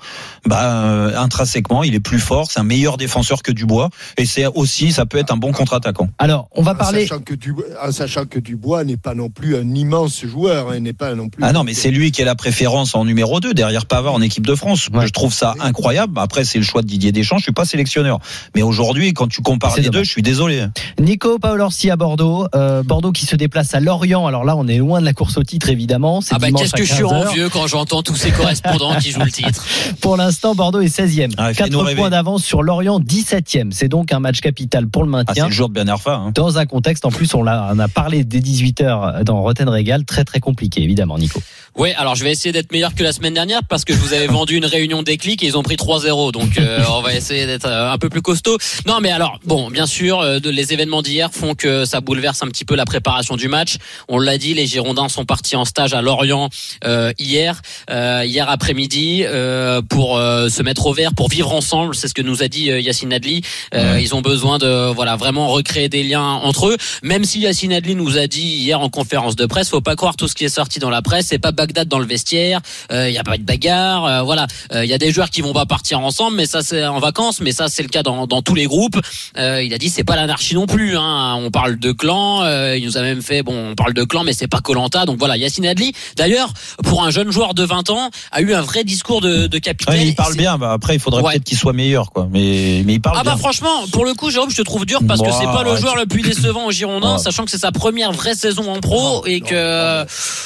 bah euh, intrinsèquement il est plus fort, c'est un meilleur défenseur que Dubois et c'est aussi ça peut être un bon contre-attaquant. Alors, on va En parler. sachant que Dubois, en sachant que Dubois n'est pas non plus un immense joueur, hein, n'est pas non plus. Ah non mais c'est lui qui est la préférence en numéro 2 derrière Pavard en équipe de France. Ouais. Je trouve ça incroyable. Après c'est le choix de Didier Deschamps, je suis pas sélectionneur. Mais aujourd'hui quand tu compares les deux, je suis désolé. Nico Paolorsi à Bordeaux. Euh, Bordeaux qui se déplace à Lorient. Alors là, on est loin de la course au titre, évidemment. C'est Ah bah dimanche qu'est-ce à que je suis 15 quand j'entends tous ces correspondants qui jouent le titre. *laughs* Pour l'instant, Bordeaux est 16e. Ah, fais-nous 4 rêver. points d'avance sur Lorient, 17e. C'est donc un match capital pour le Ah, c'est maintien. le jour de Arfa. Hein. dans un contexte, en plus, on, l'a- on a parlé dès 18h dans Rotten Régal, très très compliqué, évidemment, Nico. Oui, alors je vais essayer d'être meilleur que la semaine dernière parce que je vous avais *laughs* vendu une réunion déclic et ils ont pris 3-0. Donc euh, on va essayer d'être euh, un peu plus costaud. Non, mais alors bon, bien sûr, euh, de- les événements d'hier font que ça bouleverse un petit peu la préparation du match. On l'a dit, les Girondins sont partis en stage à Lorient euh, hier. hier, euh, hier après-midi, euh, pour euh, se mettre au vert, pour vivre ensemble. C'est ce que nous a dit euh, Yacine Adli. Euh, Ils ont besoin de voilà vraiment recréer des liens entre eux. Même si Yacine Adli nous a dit hier en conférence de presse, faut pas croire tout ce qui est sorti dans la presse. C'est pas Bagdad dans le vestiaire. Il y a pas de bagarre. euh, voilà, il y a des joueurs qui vont pas partir ensemble, mais ça c'est en vacances. Mais ça c'est le cas dans, dans tous les groupes. Euh, il a dit c'est pas l'anarchie non plus. Hein. On parle de clan. euh, il nous a même fait bon, on parle de clan, mais c'est pas Colanta. Donc voilà, Yacine Adli. D'ailleurs, pour un jeune joueur de 20 ans, a eu un vrai discours de, de capitaine. Ouais, il parle bien. Bah, après, il faudrait Ouais. peut-être qu'il soit meilleur, quoi. Mais, mais il parle Ah bien. bah franchement, pour le coup, Jérôme, je te trouve dur parce que Bah, c'est pas le ouais, joueur tu- le plus décevant au Girondin, sachant que c'est sa première vraie saison en pro et que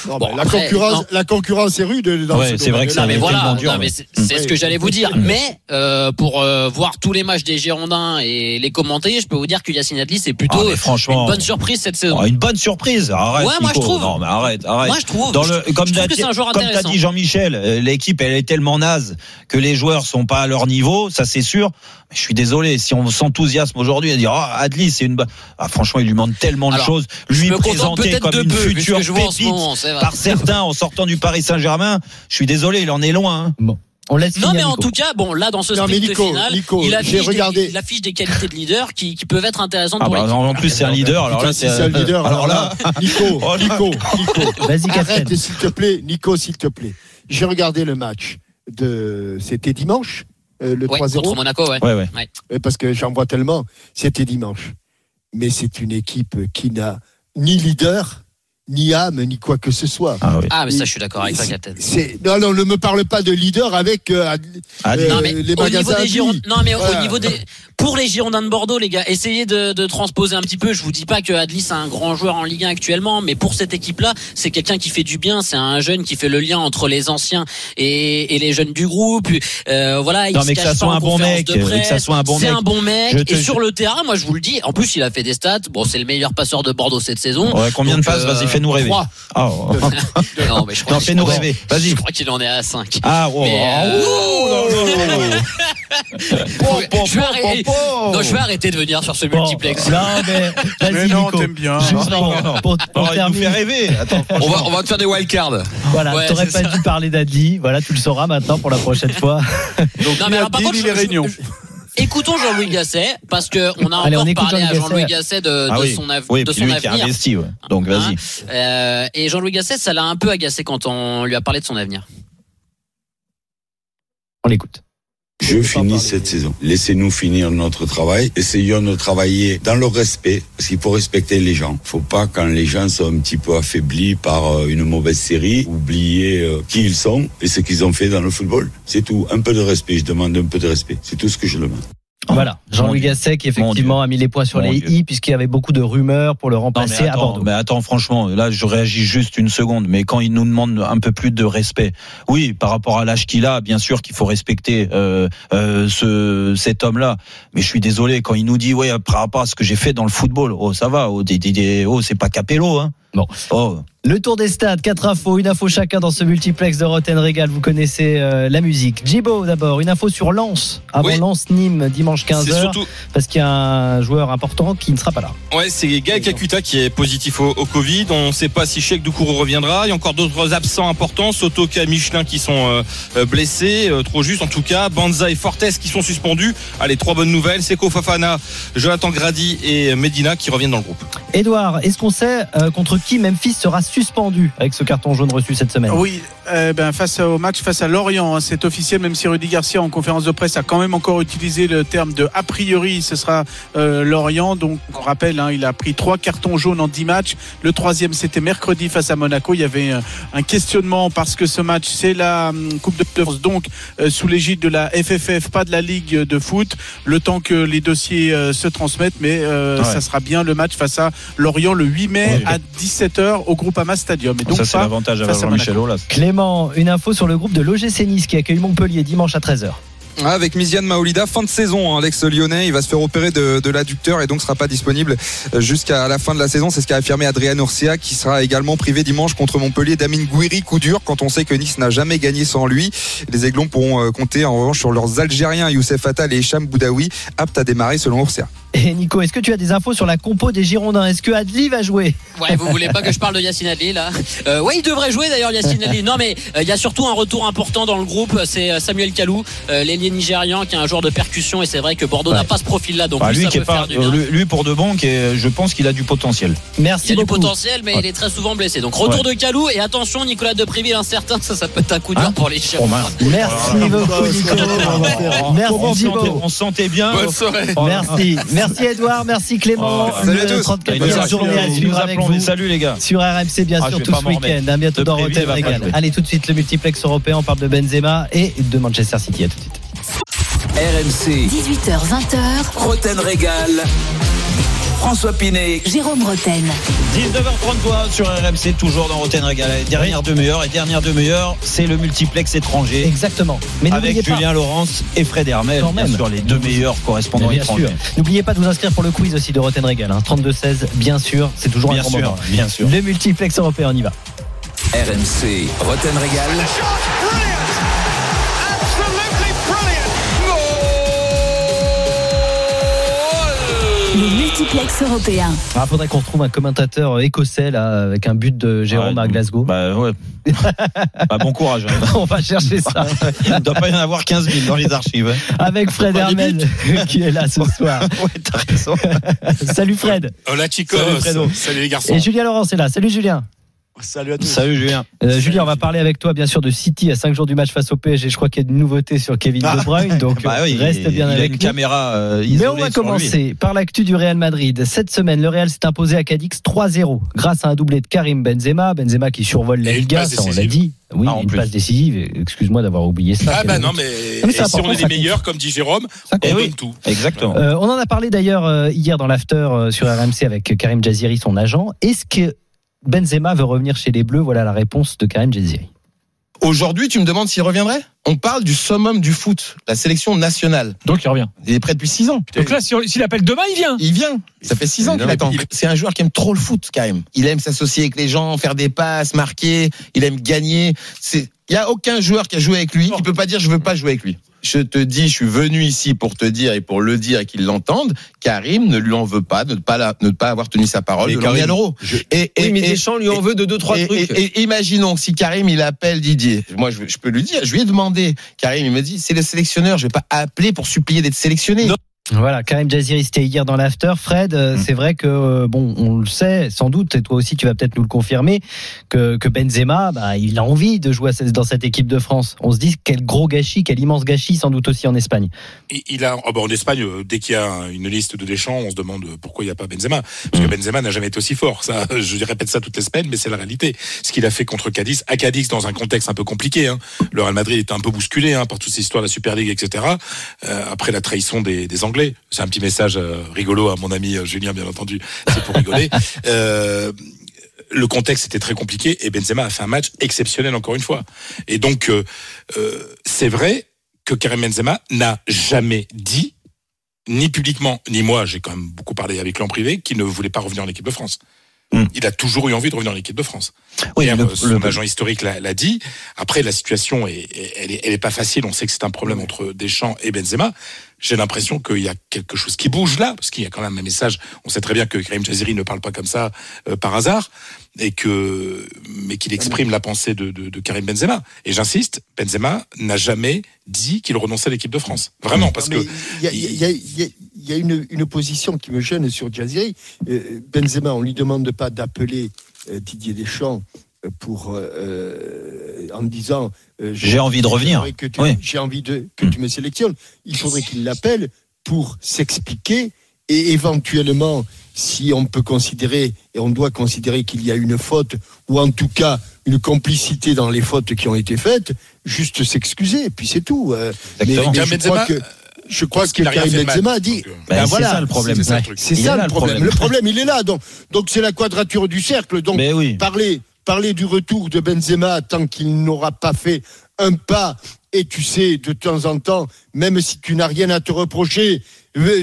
Non, Bon, la, après, concurrence, non. La concurrence est rude dans Ouais, ce c'est vrai que ça mais voilà, c'est c'est ce que j'allais vous dire. Mais euh, pour euh, voir tous les matchs des Girondins et les commenter, je peux vous dire que Yacine Adli c'est plutôt Ah, franchement, une bonne surprise cette saison. Oh, une bonne surprise. Arrête. Ouais, moi, je trouve. Non, mais arrête, arrête. Moi, je trouve. Dans Je- le, je comme trouve t'as que c'est un joueur comme t'as intéressant. dit Jean-Michel, euh, l'équipe elle est tellement naze que les joueurs sont pas à leur niveau, ça c'est sûr. Mais je suis désolé, si on s'enthousiasme aujourd'hui à dire oh, Adli c'est une bonne, ah, franchement il lui manque tellement de choses, je lui présenter peut-être comme une future pépite par certains en sortant du Paris Saint-Germain. Je suis désolé, il en est loin. hein. On laisse Non mais en Nico. tout cas, bon là dans ce Non, sprint Nico, final, Nico, il, affiche regardé- des, il affiche des qualités de leader qui, qui peuvent être intéressantes Ah pour bah, l'équipe. en plus c'est un leader, alors Putain, là si c'est un leader. alors là, Nico, *laughs* Oh, Nico, Nico. Vas-y. Arrête, s'il te plaît, Nico, s'il te plaît. J'ai regardé le match de. C'était dimanche, euh, le Ouais, 3-0. contre Monaco, ouais. ouais ouais. Euh, Parce que j'en vois tellement. C'était dimanche. Mais c'est une équipe qui n'a ni leader, ni âme, ni quoi que ce soit. Ah oui. Ah mais ça je suis d'accord avec toi, non, non, ne me parle pas de leader avec euh, euh, Non mais les au niveau magasins. des non mais Voilà. au niveau des pour les Girondins de Bordeaux les gars, essayez de, de transposer un petit peu. Je vous dis pas que Adli c'est un grand joueur en Ligue 1 actuellement, mais pour cette équipe là, c'est quelqu'un qui fait du bien. C'est un jeune qui fait le lien entre les anciens et, et les jeunes du groupe. Euh, voilà, il Non, se mais que cache ça pas en bon mec, de que ça soit un bon C'est mec. un bon mec. Te- et sur le terrain, moi je vous le dis. En plus, il a fait des stats. Bon, c'est le meilleur passeur de Bordeaux cette saison. Ouais, combien Donc, de passes euh, Vas-y, fais-nous rêver. Ah, oh. *laughs* Non, mais je *laughs* crois fais-nous rêver. Vas-y. Je crois qu'il en est à 5. Ah, Mais, oh, euh, oh, non, non, non, non. je, vais arrêter, non, je vais arrêter de venir sur ce Bon, multiplex. Non, mais *laughs* Mais non, t'aimes bien. Juste Non, pour, non. pour- pour Oh, il nous fait rêver. Attends, On va, on va te faire des wildcards. Voilà, Ouais, t'aurais pas ça. dû parler d'Adli. Voilà, tu le sauras maintenant pour la prochaine fois. *laughs* Donc, Non, mais alors, par contre, il je- est je- réunion. Écoutons Jean-Louis Gasset parce que on a Allez, on encore écoute parlé à Jean-Louis Gasset de, Ah de oui. son, av- Oui, de son lui qui a avenir. investi, ouais. Donc Hein vas-y. Euh, et Jean-Louis Gasset, ça l'a un peu agacé quand on lui a parlé de son avenir. On l'écoute. Je finis cette saison. Laissez-nous finir notre travail. Essayons de travailler dans le respect, parce qu'il faut respecter les gens. Faut pas, quand les gens sont un petit peu affaiblis par euh, une mauvaise série, oublier euh, qui ils sont et ce qu'ils ont fait dans le football. C'est tout. Un peu de respect. Je demande un peu de respect. C'est tout ce que je demande. Voilà, Jean-Louis. Gasset qui effectivement a mis les points sur Mon les Dieu. i puisqu'il y avait beaucoup de rumeurs pour le Non, remplacer à Bordeaux. mais attends, franchement, là, je réagis juste une seconde. Mais quand il nous demande un peu plus de respect, oui, par rapport à l'âge qu'il a, bien sûr qu'il faut respecter euh, euh, ce cet homme-là. Mais je suis désolé quand il nous dit, ouais, par rapport à ce que j'ai fait dans le football, oh, ça va, oh, oh, c'est pas Capello, hein. Bon. Oh, Le tour des stades, quatre infos, une info chacun dans ce multiplex de Roten Régal. Vous connaissez euh, la musique. Jibo d'abord, une info sur Lens. Avant Oui. Lens-Nîmes dimanche C'est 15h. surtout, Parce qu'il y a un joueur important qui ne sera pas là. ouais, c'est Gaël Kakuta qui est positif au, au Covid. On ne sait pas si Cheikh Doucourou reviendra. Il y a encore d'autres absents importants. Sotoka, Michelin qui sont euh, euh, blessés, euh, trop juste en tout cas. Banza et Fortes qui sont suspendus. Allez, trois bonnes nouvelles. Seko Fafana, Jonathan Grady et Medina qui reviennent dans le groupe. Edouard, est-ce qu'on sait euh, contre qui Memphis sera suspendu avec ce carton jaune reçu cette semaine Oui, euh, ben, face au match face à Lorient, hein, c'est officiel, même si Rudy Garcia en conférence de presse a quand même encore utilisé le terme de a priori, ce sera euh, Lorient. Donc on rappelle, hein, il a pris trois cartons jaunes en dix matchs. Le troisième, c'était mercredi face à Monaco. Il y avait euh, un questionnement parce que ce match, c'est la hum, Coupe de France, donc euh, sous l'égide de la FFF, pas de la Ligue de foot. Le temps que les dossiers euh, se transmettent, mais euh, Ouais. ça sera bien le match face à Lorient le 8 mai Ouais. à 17h au Groupama Stadium. Et donc ça c'est l'avantage à Jean-Michel. Clément, une info sur le groupe de l'OGC Nice qui accueille Montpellier dimanche à 13h. Ah, Avec Miziane Maolida, fin de saison, hein, l'ex lyonnais, il va se faire opérer de, de l'adducteur et donc sera pas disponible euh, jusqu'à la fin de la saison. C'est ce qu'a affirmé Adrien Urcia, qui sera également privé dimanche contre Montpellier d'Amin Gouiri, coup dur, quand on sait que Nice n'a jamais gagné sans lui. Les Aiglons pourront euh, compter en revanche sur leurs Algériens Youssef Attal et Hicham Boudaoui, aptes à démarrer selon Urcia. Et Nico, est-ce que tu as des infos sur la compo des Girondins? Est-ce que Adli va jouer? Ouais, vous voulez pas que je parle de Yacine Adli là? Euh, Ouais, il devrait jouer d'ailleurs Yacine Adli. Non, mais euh, il y a surtout un retour important dans le groupe. C'est euh, Samuel Kalou, euh, l'ailier nigérian, qui est un joueur de percussion. Et c'est vrai que Bordeaux Ouais. n'a pas ce profil-là. Donc Bah, lui, lui, ça qui est peut pas, faire du bien. lui, pour de bon, qui est, je pense qu'il a du potentiel. Merci Il a du beaucoup. potentiel, mais il est très souvent blessé. Donc retour de Kalou et attention, Nicolas Depréville incertain, ça, ça peut être un coup dur Hein pour les Oh, Girondins. mince. Merci beaucoup, Nico. Merci, on, on se sentait bien. Bonne soirée. Merci. Merci Edouard, merci Clément. Oh, salut à tous. 34e Merci journée à vous. suivre Nous avec appelons des vous. salut les gars. Sur RMC, bien Ah, sûr, tout ce week-end. À bientôt De dans Rotten Régal. Allez, tout de suite, le multiplex européen. On parle de Benzema et de Manchester City. À tout de suite. RMC, 18h20h, Roten Régal. François Pinet. Jérôme Roten. 19h33 sur RMC, toujours dans Roten Régal. Dernière demi-heure et dernière demi-heure, c'est le multiplex étranger. Exactement. Mais n'oubliez Avec pas. Julien Laurence et Fred Hermel, bien même. sûr, les deux meilleurs correspondants Bien étrangers. N'oubliez pas de vous inscrire pour le quiz aussi de Rotten Régal. Hein. 32-16, bien sûr. C'est toujours Bien un grand sûr, moment. bien sûr. Le multiplex européen, on y va. RMC, Roten Régal. Le multiplex européen. Il faudrait qu'on retrouve un commentateur écossais là, avec un but de Jérôme Ouais, à Glasgow. Bah ouais. *laughs* bah, bon courage. hein. on va chercher ça. *laughs* Il ne doit pas y en avoir 15 000 dans les archives. hein. Avec Fred Hermel *laughs* qui est là ce soir. Ouais, t'as raison. Salut Fred. Hola chicos. Salut, Fredo. Salut les garçons. Et Julien Laurence est là. Salut Julien. Salut à tous. Salut Julien. Euh, Julien, on va parler avec toi bien sûr de City à 5 jours du match face au PSG. Je crois qu'il y a une nouveauté sur Kevin De Bruyne, *laughs* donc Bah oui, reste il, bien il a avec une nous. caméra euh, Mais on va lui. commencer par l'actu du Real Madrid. Cette semaine, le Real s'est imposé à Cadix 3-0 grâce à un doublé de Karim Benzema. Benzema qui survole la Liga, ça on l'a dit. Oui, Ah, en une plus. passe décisive. Excuse-moi d'avoir oublié ça. Ah bah non mais, et si on est les meilleurs comme dit Jérôme, Ça on compte. donne tout. Exactement. Euh, on en a parlé d'ailleurs euh, hier dans l'after sur RMC avec Karim Jaziri, son agent. Est-ce que Benzema veut revenir chez les Bleus Voilà la réponse de Karim Jaziri. Aujourd'hui, tu me demandes s'il reviendrait? On parle du summum du foot, la sélection nationale. Donc il revient. Il est prêt depuis 6 ans. Donc là, s'il appelle demain, il vient. Il vient. Ça fait 6 ans qu'il attend. C'est un joueur qui aime trop le foot, quand même. Il aime s'associer avec les gens, faire des passes, marquer. Il aime gagner. C'est, il y a aucun joueur qui a joué avec lui qui peut pas dire je veux pas jouer avec lui. Je te dis, je suis venu ici pour te dire et pour le dire et qu'il l'entende. Karim ne lui en veut pas de ne pas, la- ne pas avoir tenu sa parole, Mais de Karim, l'euro. je- Et, Oui, mais et- Deschamps lui en et- veut de deux, trois et, trucs. et- et imaginons que si Karim il appelle Didier, moi je, je peux lui dire, je lui ai demandé, Karim il me dit c'est le sélectionneur, je vais pas appeler pour supplier d'être sélectionné. Non. Voilà, Karim Jaziri, c'était hier dans l'after. Fred, euh, Mm. c'est vrai que, euh, bon, on le sait, sans doute, et toi aussi, tu vas peut-être nous le confirmer, que, que Benzema, bah, il a envie de jouer dans cette équipe de France. On se dit quel gros gâchis, quel immense gâchis, sans doute aussi en Espagne. Il il a, oh bah, en Espagne, euh, dès qu'il y a une liste de Deschamps, on se demande pourquoi il n'y a pas Benzema. Parce que Benzema n'a jamais été aussi fort. Ça, *laughs* je répète ça toutes les semaines, mais c'est la réalité. Ce qu'il a fait contre Cadiz, à Cadiz, dans un contexte un peu compliqué. Hein. Le Real Madrid était un peu bousculé hein, par toutes ces histoires de la Super League, etc. Euh, après la trahison des, des Anglais. C'est un petit message euh, rigolo à mon ami euh, Julien, bien entendu. C'est pour rigoler. *laughs* Euh, le contexte était très compliqué et Benzema a fait un match exceptionnel encore une fois. Et donc, euh, euh, c'est vrai que Karim Benzema n'a jamais dit, ni publiquement, ni moi, j'ai quand même beaucoup parlé avec lui en privé, qu'il ne voulait pas revenir en équipe de France. Il a toujours eu envie de revenir en équipe de France. Oui, Hier, le- euh, son le- agent historique l'a dit. Après, la situation est, elle est, elle est pas facile. On sait que c'est un problème entre Deschamps et Benzema. J'ai l'impression qu'il y a quelque chose qui bouge là, parce qu'il y a quand même un message. On sait très bien que Karim Jaziri ne parle pas comme ça euh, par hasard, et que mais qu'il exprime la pensée de, de, de Karim Benzema. Et j'insiste, Benzema n'a jamais dit qu'il renonçait à l'équipe de France. Vraiment, parce que Il y a, il y a- il y a- il y a une, une position qui me gêne sur Jaziri. Euh, Benzema, on ne lui demande pas d'appeler euh, Didier Deschamps euh, pour, euh, en disant euh, J'ai envie de revenir. j'aimerais que tu- Oui. J'ai envie de, que tu me sélectionnes. Il faudrait qu'il l'appelle pour s'expliquer et éventuellement, si on peut considérer, et on doit considérer qu'il y a une faute, ou en tout cas une complicité dans les fautes qui ont été faites, juste s'excuser, et puis c'est tout. Euh, mais, mais je Benzema, crois que, je crois que qu'il a rien Karim. Benzema a dit. Euh, Ben, ben c'est voilà, ça le problème. c'est ça le Ouais. Il là, le problème. Le problème, il est là. Donc, donc c'est la quadrature du cercle. Donc, oui. parler, parler du retour de Benzema tant qu'il n'aura pas fait un pas. Et tu sais, de temps en temps, même si tu n'as rien à te reprocher,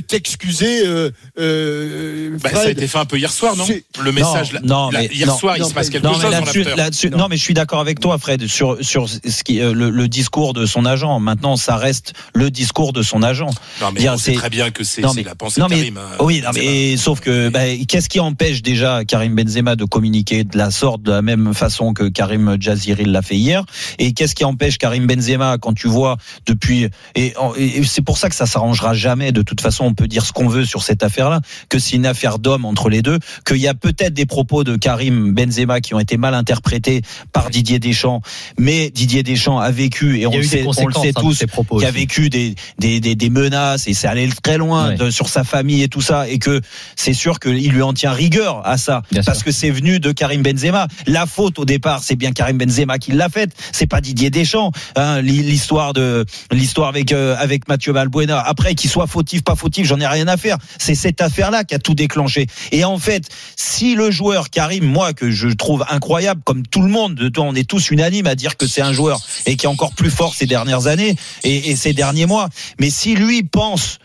t'excuser. Euh, euh, Bah, ça a été fait un peu hier soir, non Le message, là, non, là, mais hier non. soir, il Non, se passe mais- quelque Non, chose mais là-dessus, non, mais je suis d'accord avec toi, Fred, sur sur ce qui euh, le, le discours de son agent. Maintenant, ça reste le discours de son agent. Non, mais Dire, on sait c'est- très bien que c'est Non, mais- la pensée non, de mais- Karim. hein, Oui, non, Benzema. mais sauf que bah, qu'est-ce qui empêche déjà Karim Benzema de communiquer de la sorte, de la même façon que Karim Jaziril l'a fait hier? Et qu'est-ce qui empêche Karim Benzema quand tu vois depuis et, et c'est pour ça que ça s'arrangera jamais. De toute façon, on peut dire ce qu'on veut sur cette affaire-là, que c'est une affaire d'homme entre les deux, qu'il y a peut-être des propos de Karim Benzema qui ont été mal interprétés par Didier Deschamps, mais Didier Deschamps a vécu et on le sait, on le conséquences, sait hein, tous, qui a vécu des, des, des, des menaces et c'est allé très loin Ouais. de- sur sa famille et tout ça et que c'est sûr qu'il lui en tient rigueur à ça Bien parce sûr. que c'est venu de Karim Benzema. La faute au départ, c'est bien Karim Benzema qui l'a faite, c'est pas Didier Deschamps. Hein, l'histoire de l'histoire avec euh, avec Mathieu Valbuena. Après qu'il soit fautif pas fautif, j'en ai rien à faire. C'est cette affaire-là qui a tout déclenché. Et en fait, si le joueur Karim, moi que je trouve incroyable, comme tout le monde, de on est tous unanimes à dire que c'est un joueur et qui est encore plus fort ces dernières années et, et ces derniers mois. Mais si lui pense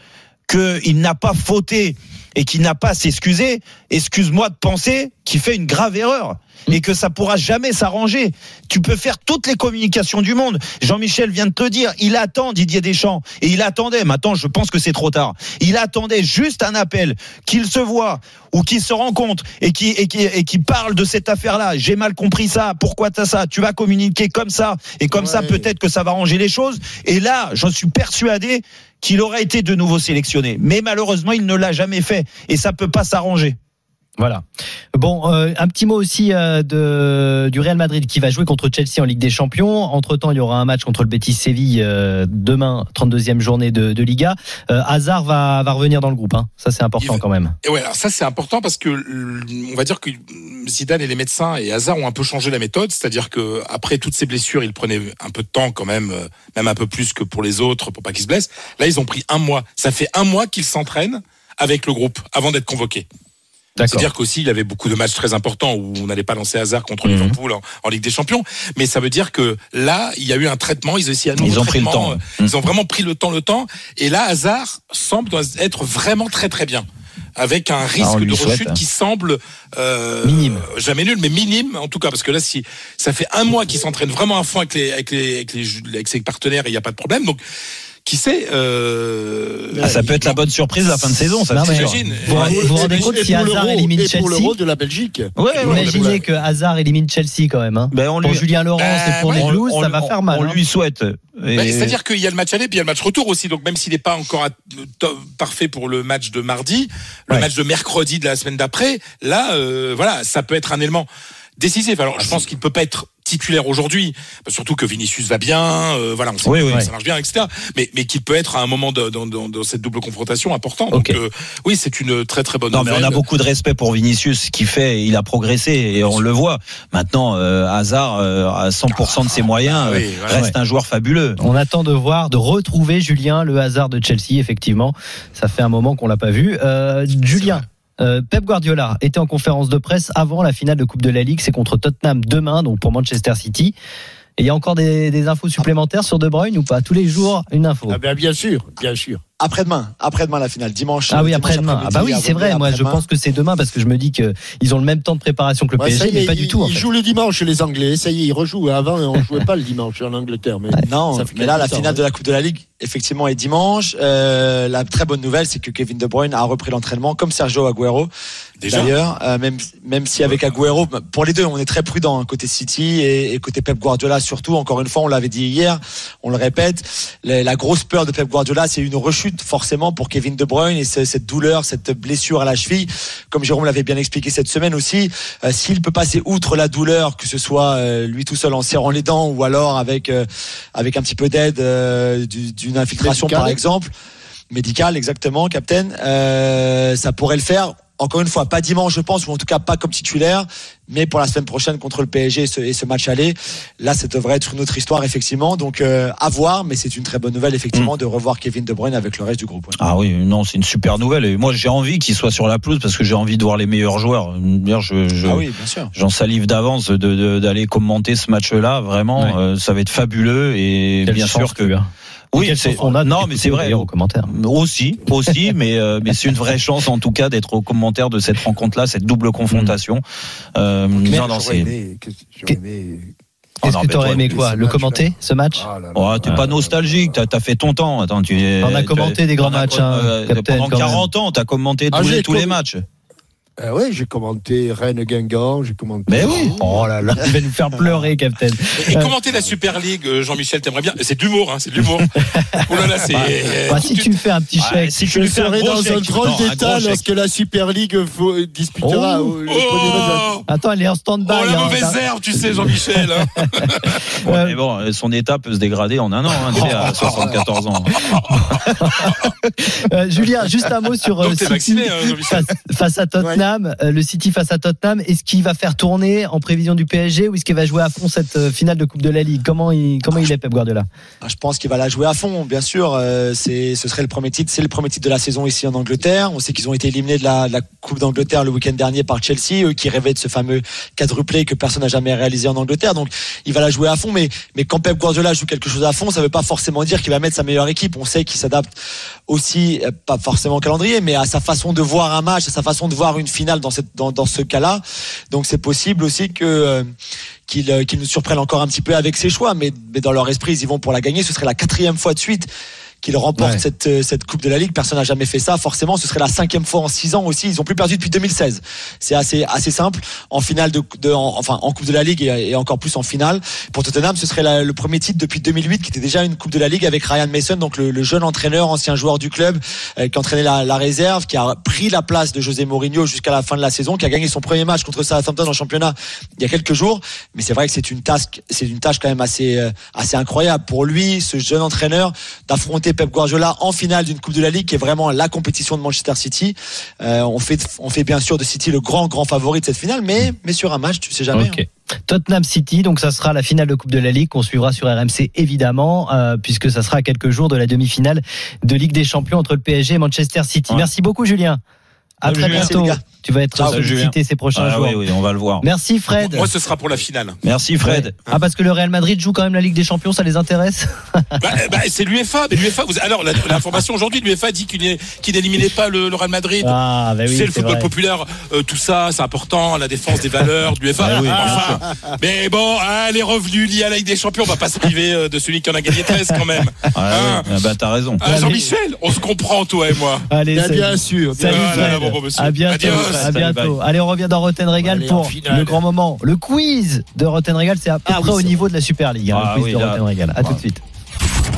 qu'il n'a pas fauté et qu'il n'a pas à s'excuser, excuse-moi de penser qu'il fait une grave erreur et que ça pourra jamais s'arranger. Tu peux faire toutes les communications du monde. Jean-Michel vient de te dire, il attend Didier Deschamps et il attendait. Maintenant, je pense que c'est trop tard. Il attendait juste un appel, qu'il se voit ou qu'il se rencontre et qui et qui et qui parle de cette affaire-là. J'ai mal compris ça. Pourquoi t'as ça? Tu vas communiquer comme ça et comme ça peut-être que ça va ranger les choses. Et là, j'en suis persuadé qu'il aurait été de nouveau sélectionné. Mais malheureusement, il ne l'a jamais fait et ça peut pas s'arranger. Voilà. Bon, euh, un petit mot aussi euh, de, du Real Madrid qui va jouer contre Chelsea en Ligue des Champions. Entre-temps, il y aura un match contre le Betis Séville euh, demain, 32e journée de, de Liga. Hazard va, va revenir dans le groupe. Hein. Ça, c'est important quand même. Et ouais, alors ça c'est important parce que on va dire que Zidane et les médecins et Hazard ont un peu changé la méthode, c'est-à-dire que après toutes ces blessures, il prenait un peu de temps quand même, même un peu plus que pour les autres, pour pas qu'ils se blessent. Là, ils ont pris un mois. Ça fait un mois qu'ils s'entraînent avec le groupe avant d'être convoqués. C'est-à-dire qu'aussi, il avait beaucoup de matchs très importants où on n'allait pas lancer Hazard contre Mhm. Liverpool en, en Ligue des Champions. Mais ça veut dire que là, il y a eu un traitement. Ils, aussi, Ils ont pris le temps. euh, Ils ont vraiment pris le temps, le temps. Et là, Hazard semble être vraiment très très bien. Avec un risque Ah, lui de souhaite, rechute hein. qui semble euh, Minime. jamais nul, mais minime en tout cas, parce que là, si ça fait un mois qu'il s'entraîne vraiment à fond avec les avec les avec, les, avec ses partenaires, il n'y a pas de problème. Donc, qui sait euh, Ah, ça peut être la bonne surprise de la fin de saison, ça. J'imagine. Vous vous vous rendez compte si pour Hazard élimine et pour Chelsea l'Euro de la Belgique. Ouais, ouais, Imaginez que Hazard élimine Chelsea quand même. Hein. Ben, on Pour lui- Julien Laurent Ben, et pour ouais. les Blues, on- ça va faire mal. On hein. lui souhaite. Et- Bah, C'est-à-dire qu'il y a le match aller, puis il y a le match retour aussi. Donc même s'il n'est pas encore à- parfait pour le match de mardi, le Ouais. match de mercredi de la semaine d'après, là, euh, voilà, ça peut être un élément décisif. Alors je pense qu'il ne peut pas être titulaire aujourd'hui, surtout que Vinicius va bien, euh, voilà, on sait Oui, que oui. ça marche bien, etc. Mais, mais qu'il peut être à un moment de- dans, dans- dans cette double confrontation important. Euh, oui, c'est une très très bonne Non, mais on a beaucoup de respect pour Vinicius, ce qu'il fait, il a progressé et on le voit. Maintenant, euh, Hazard, euh, à 100% de ses moyens, Ah, oui, euh, voilà. reste un joueur fabuleux. On attend de voir, de retrouver Julien, le hasard de Chelsea, effectivement. Ça fait un moment qu'on l'a pas vu. Euh, Julien. Euh, Pep Guardiola était en conférence de presse avant la finale de Coupe de la Ligue. C'est contre Tottenham demain, donc pour Manchester City. Et il y a encore des, des infos supplémentaires sur De Bruyne ou pas? Tous les jours, une info. Ah ben, bien sûr, bien sûr. Après-demain, après-demain la finale, dimanche. Ah oui, après-demain. Ah bah oui, c'est vrai. Moi, je pense que c'est demain parce que je me dis que ils ont le même temps de préparation que le Ouais, ça PSG, y est, mais pas du ils- tout. En Ils fait. jouent le dimanche, les Anglais. Ça y est, ils rejouent. Avant, on jouait pas le dimanche en Angleterre. Mais Non, ça fait mais là, la finale de la Coupe de la Ligue, effectivement, est dimanche. Euh, la très bonne nouvelle, c'est que Kevin De Bruyne a repris l'entraînement, comme Sergio Agüero. Déjà D'ailleurs, euh, même même si avec Agüero, pour les deux, on est très prudent hein, côté City et, et côté Pep Guardiola surtout. Encore une fois, on l'avait dit hier, on le répète, la, la grosse peur de Pep Guardiola, c'est une rechute forcément pour Kevin De Bruyne et ce- cette douleur, cette blessure à la cheville, comme Jérôme l'avait bien expliqué cette semaine aussi. euh, S'il peut passer outre la douleur, que ce soit euh, lui tout seul en serrant les dents ou alors avec euh, avec un petit peu d'aide du- d'une infiltration Médicale. par exemple médical exactement, Captain. Ça pourrait le faire. Encore une fois, pas dimanche, je pense, ou en tout cas pas comme titulaire, mais pour la semaine prochaine contre le PSG et ce, et ce match aller. Là, ça devrait être une autre histoire, effectivement. Donc, euh, à voir, mais c'est une très bonne nouvelle, effectivement, de revoir Kevin De Bruyne avec le reste du groupe. ouais. Ah oui, non, c'est une super nouvelle. Et moi, j'ai envie qu'il soit sur la pelouse parce que j'ai envie de voir les meilleurs joueurs. D'ailleurs, je, je- Ah oui, bien sûr. j'en salive d'avance de- de- d'aller commenter ce match-là. Vraiment, Ouais. euh, ça va être fabuleux et bien sûr que. Oui, son note non, mais c'est vrai. d'ailleurs aux commentaires. Aussi, aussi, *laughs* mais euh, mais c'est une vraie chance en tout cas d'être au commentaire de cette rencontre-là, cette double confrontation. Euh, non, c'est. Qu'est-ce que mais t'aurais aimé quoi Le commenter ce match Ah. Oh, t'es pas nostalgique, t'as as fait ton temps. Attends, tu es- On a commenté des grands on a- matchs, hein, euh, Captain, pendant quand même. 40 ans, t'as commenté Ah, tous, les, matchs. Ah ouais, j'ai commenté Rennes Guingamp, j'ai commenté. Mais oui. Oh là là, il va nous faire pleurer, Captain. Et Euh, commenter la Super League, euh, Jean-Michel, t'aimerais bien C'est de l'humour, hein, c'est de l'humour. oh là là, c'est. bah, si tu me fais un petit Ouais, chèque. si tu Je un serai gros dans un chèque. drôle un d'état gros chèque. lorsque la Super League faut- disputera Oh. Oh, Attends, elle est en stand-by. oh, la hein, mauvaise ça- herbe, tu sais, Jean-Michel. hein. *laughs* Ouais, mais bon, euh, son état peut se dégrader en un an, hein, tu sais, à *laughs* 74 ans. Euh, Julien, juste un mot sur euh, Donc t'es City vacciné, hein, Jean-Michel. face, face à Tottenham. Euh, le City face à Tottenham. Est-ce qu'il va faire tourner en prévision du PSG ou est-ce qu'il va jouer à fond cette euh, finale de Coupe de la Ligue? Comment il comment il est Pep Guardiola? Ah, Je pense qu'il va la jouer à fond, bien sûr. Euh, c'est, ce serait le premier titre. C'est le premier titre de la saison ici en Angleterre. On sait qu'ils ont été éliminés de la, de la Coupe d'Angleterre le week-end dernier par Chelsea, eux qui rêvaient de ce fameux quadruplé que personne n'a jamais réalisé en Angleterre. Donc, il va la jouer à fond. Mais, mais quand Pep Guardiola joue quelque chose à fond, ça veut pas forcément dire qu'il va mettre sa meilleure équipe. On sait qu'il s'adapte aussi, pas forcément au calendrier, mais à sa façon de voir un match, à sa façon de voir une finale dans ce cas-là. Donc, c'est possible aussi que, euh, qu'ils euh, nous surprennent encore un petit peu avec ses choix, mais, mais dans leur esprit, ils y vont pour la gagner. Ce serait la quatrième fois de suite qu'ils remportent Ouais. cette, euh, cette Coupe de la Ligue. Personne n'a jamais fait ça. Forcément, ce serait la cinquième fois en six ans aussi. Ils ont plus perdu depuis 2016. C'est assez, assez simple. En finale de, de en- enfin, en Coupe de la Ligue et, et encore plus en finale. Pour Tottenham, ce serait la- le premier titre depuis 2008 qui était déjà une Coupe de la Ligue avec Ryan Mason, donc le, le jeune entraîneur, ancien joueur du club, euh, qui entraînait la, la réserve, qui a pris la place de José Mourinho jusqu'à la fin de la saison, qui a gagné son premier match contre Southampton en championnat il y a quelques jours. Mais c'est vrai que c'est une tâche, c'est une tâche quand même assez, euh, assez incroyable pour lui, ce jeune entraîneur, d'affronter Pep Guardiola en finale d'une Coupe de la Ligue, qui est vraiment la compétition de Manchester City. Euh, on fait, on fait bien sûr de City le grand, grand favori de cette finale, mais, mais sur un match, tu sais jamais. Ok. Tottenham City, donc ça sera la finale de Coupe de la Ligue qu'on suivra sur RMC évidemment, euh, puisque ça sera à quelques jours de la demi-finale de Ligue des Champions entre le PSG et Manchester City. Ouais. Merci beaucoup Julien. À très bientôt. Tu vas être sollicité ces prochains Ah, jours. oui, oui, on va le voir. Merci Fred. Moi, ce sera pour la finale. Merci Fred. Ah parce que le Real Madrid joue quand même la Ligue des Champions, ça les intéresse *laughs* Bah, bah, c'est l'UEFA. Vous... alors la- l'information aujourd'hui, l'UEFA dit qu'il qu'il n'éliminait pas le, le Real Madrid. Ah bah oui, c'est le football vrai. populaire, euh, tout ça, c'est important, la défense des valeurs de l'UEFA. *laughs* Ah oui, enfin, mais bon, hein, les revenus liés à la Ligue des Champions, on va pas se priver euh, de celui qui en a gagné 13 quand même. *laughs* Ah, Hein oui. Ah, bah t'as raison. Ah, Jean-Michel, on se comprend, toi et moi. Allez, Bien, sûr. Salut Fred. Bon, monsieur. à bientôt. Adios. À bientôt. Allez, on revient dans Rotten Régal pour le grand moment. Le quiz de Rotten Régal, c'est à peu Ah près oui, au niveau de la Super League. hein, Ah le quiz oui, de là. Rotten Régal. À tout de suite.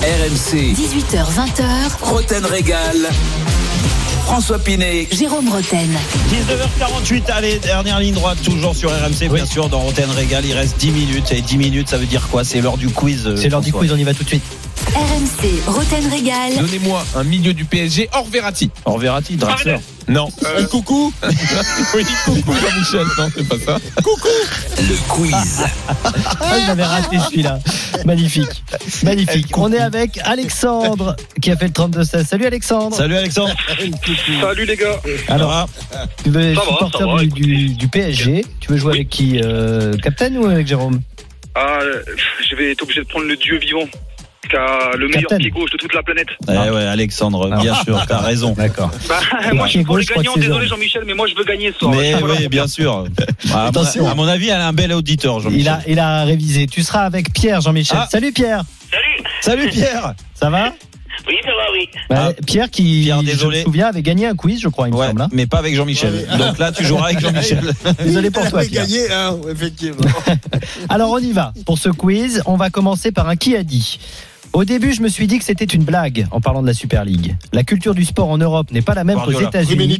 RMC, 18h20h, Roten Régal. François Pinet, Jérôme Roten. 19h48, allez, dernière ligne droite, toujours sur RMC, bien sûr, dans Roten Régal. Il reste 10 minutes. Et 10 minutes, ça veut dire quoi? C'est l'heure du quiz. euh, C'est l'heure du quiz, on y va tout de suite. RMC, Roten Régal. Donnez-moi un milieu du PSG hors Verratti. Hors Verratti, Draxler. Non. Un coucou *laughs* oui, coucou Jean-Michel. Non, c'est pas ça. le quiz. Ah, j'avais raté celui-là. Magnifique. Magnifique. On est avec Alexandre qui a fait le 32-16. Salut Alexandre. Salut Alexandre. Salut les gars. Alors, tu veux supporter du, du, du PSG. Tu veux jouer avec qui euh, Captain ou avec Jérôme? Ah, euh, je vais être obligé de prendre le dieu vivant, qui a le meilleur Captain. pied gauche de toute la planète. Eh ouais, Alexandre, bien sûr, t'as raison. D'accord. Bah, moi je suis pour les je gagnants, désolé. Jean-Michel, mais moi je veux gagner ce soir. Mais Voilà. oui, bien sûr. À, *laughs* Attention. à mon avis, elle a un bel auditeur, Il Jean-Michel. a, il a révisé. Tu seras avec Pierre, Jean-Michel. Ah. Salut Pierre. Salut. Salut Pierre. Ça va Oui, ça va, oui. Bah, Pierre qui, Pierre, je désolé. me souviens, avait gagné un quiz, je crois, il me Ouais, semble. hein. mais pas avec Jean-Michel. Donc là, tu joueras avec *laughs* Jean-Michel. Désolé pour Il toi, Pierre. gagné, hein, effectivement. *laughs* Alors on y va. Pour ce quiz, on va commencer par un qui a dit. Au début, je me suis dit que c'était une blague en parlant de la Super League. La culture du sport en Europe n'est pas la même qu'aux. États-Unis.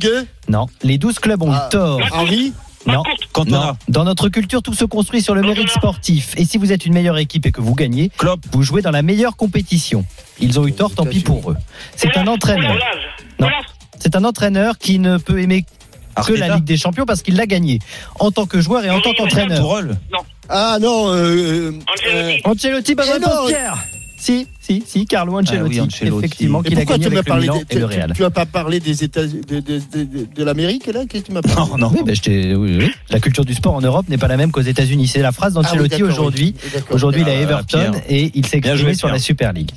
Non, les 12 clubs ont Ah. eu tort. Henri Non. Non. Dans notre culture, tout se construit sur le mérite sportif. Et si vous êtes une meilleure équipe et que vous gagnez, Klopp, vous jouez dans la meilleure compétition. Ils ont eu tort, tant pis pour eux. C'est un entraîneur. Non. C'est un entraîneur qui ne peut aimer que la Ligue des Champions parce qu'il l'a gagné en tant que joueur et en tant qu'entraîneur. Ah non, euh, euh, Ancelotti. Ancelotti, bonne réponse, non. Pierre. Si, si, si, Carlo Ancelotti, Ah oui, Ancelotti. effectivement, Et qu'il a gagné tu m'as avec le parlé Milan des- et le Real. tu as pas parlé des États de, de, de, l'Amérique là? Qu'est-ce que tu m'as parlé? Non, non. Oui, ben, je t'ai- oui, oui. La culture du sport en Europe n'est pas la même qu'aux États-Unis. C'est la phrase d'Ancelotti Ah d'accord, aujourd'hui. Aujourd'hui, il est à Ah, Everton Pierre. et il s'est exprimé joué, sur la. Super League.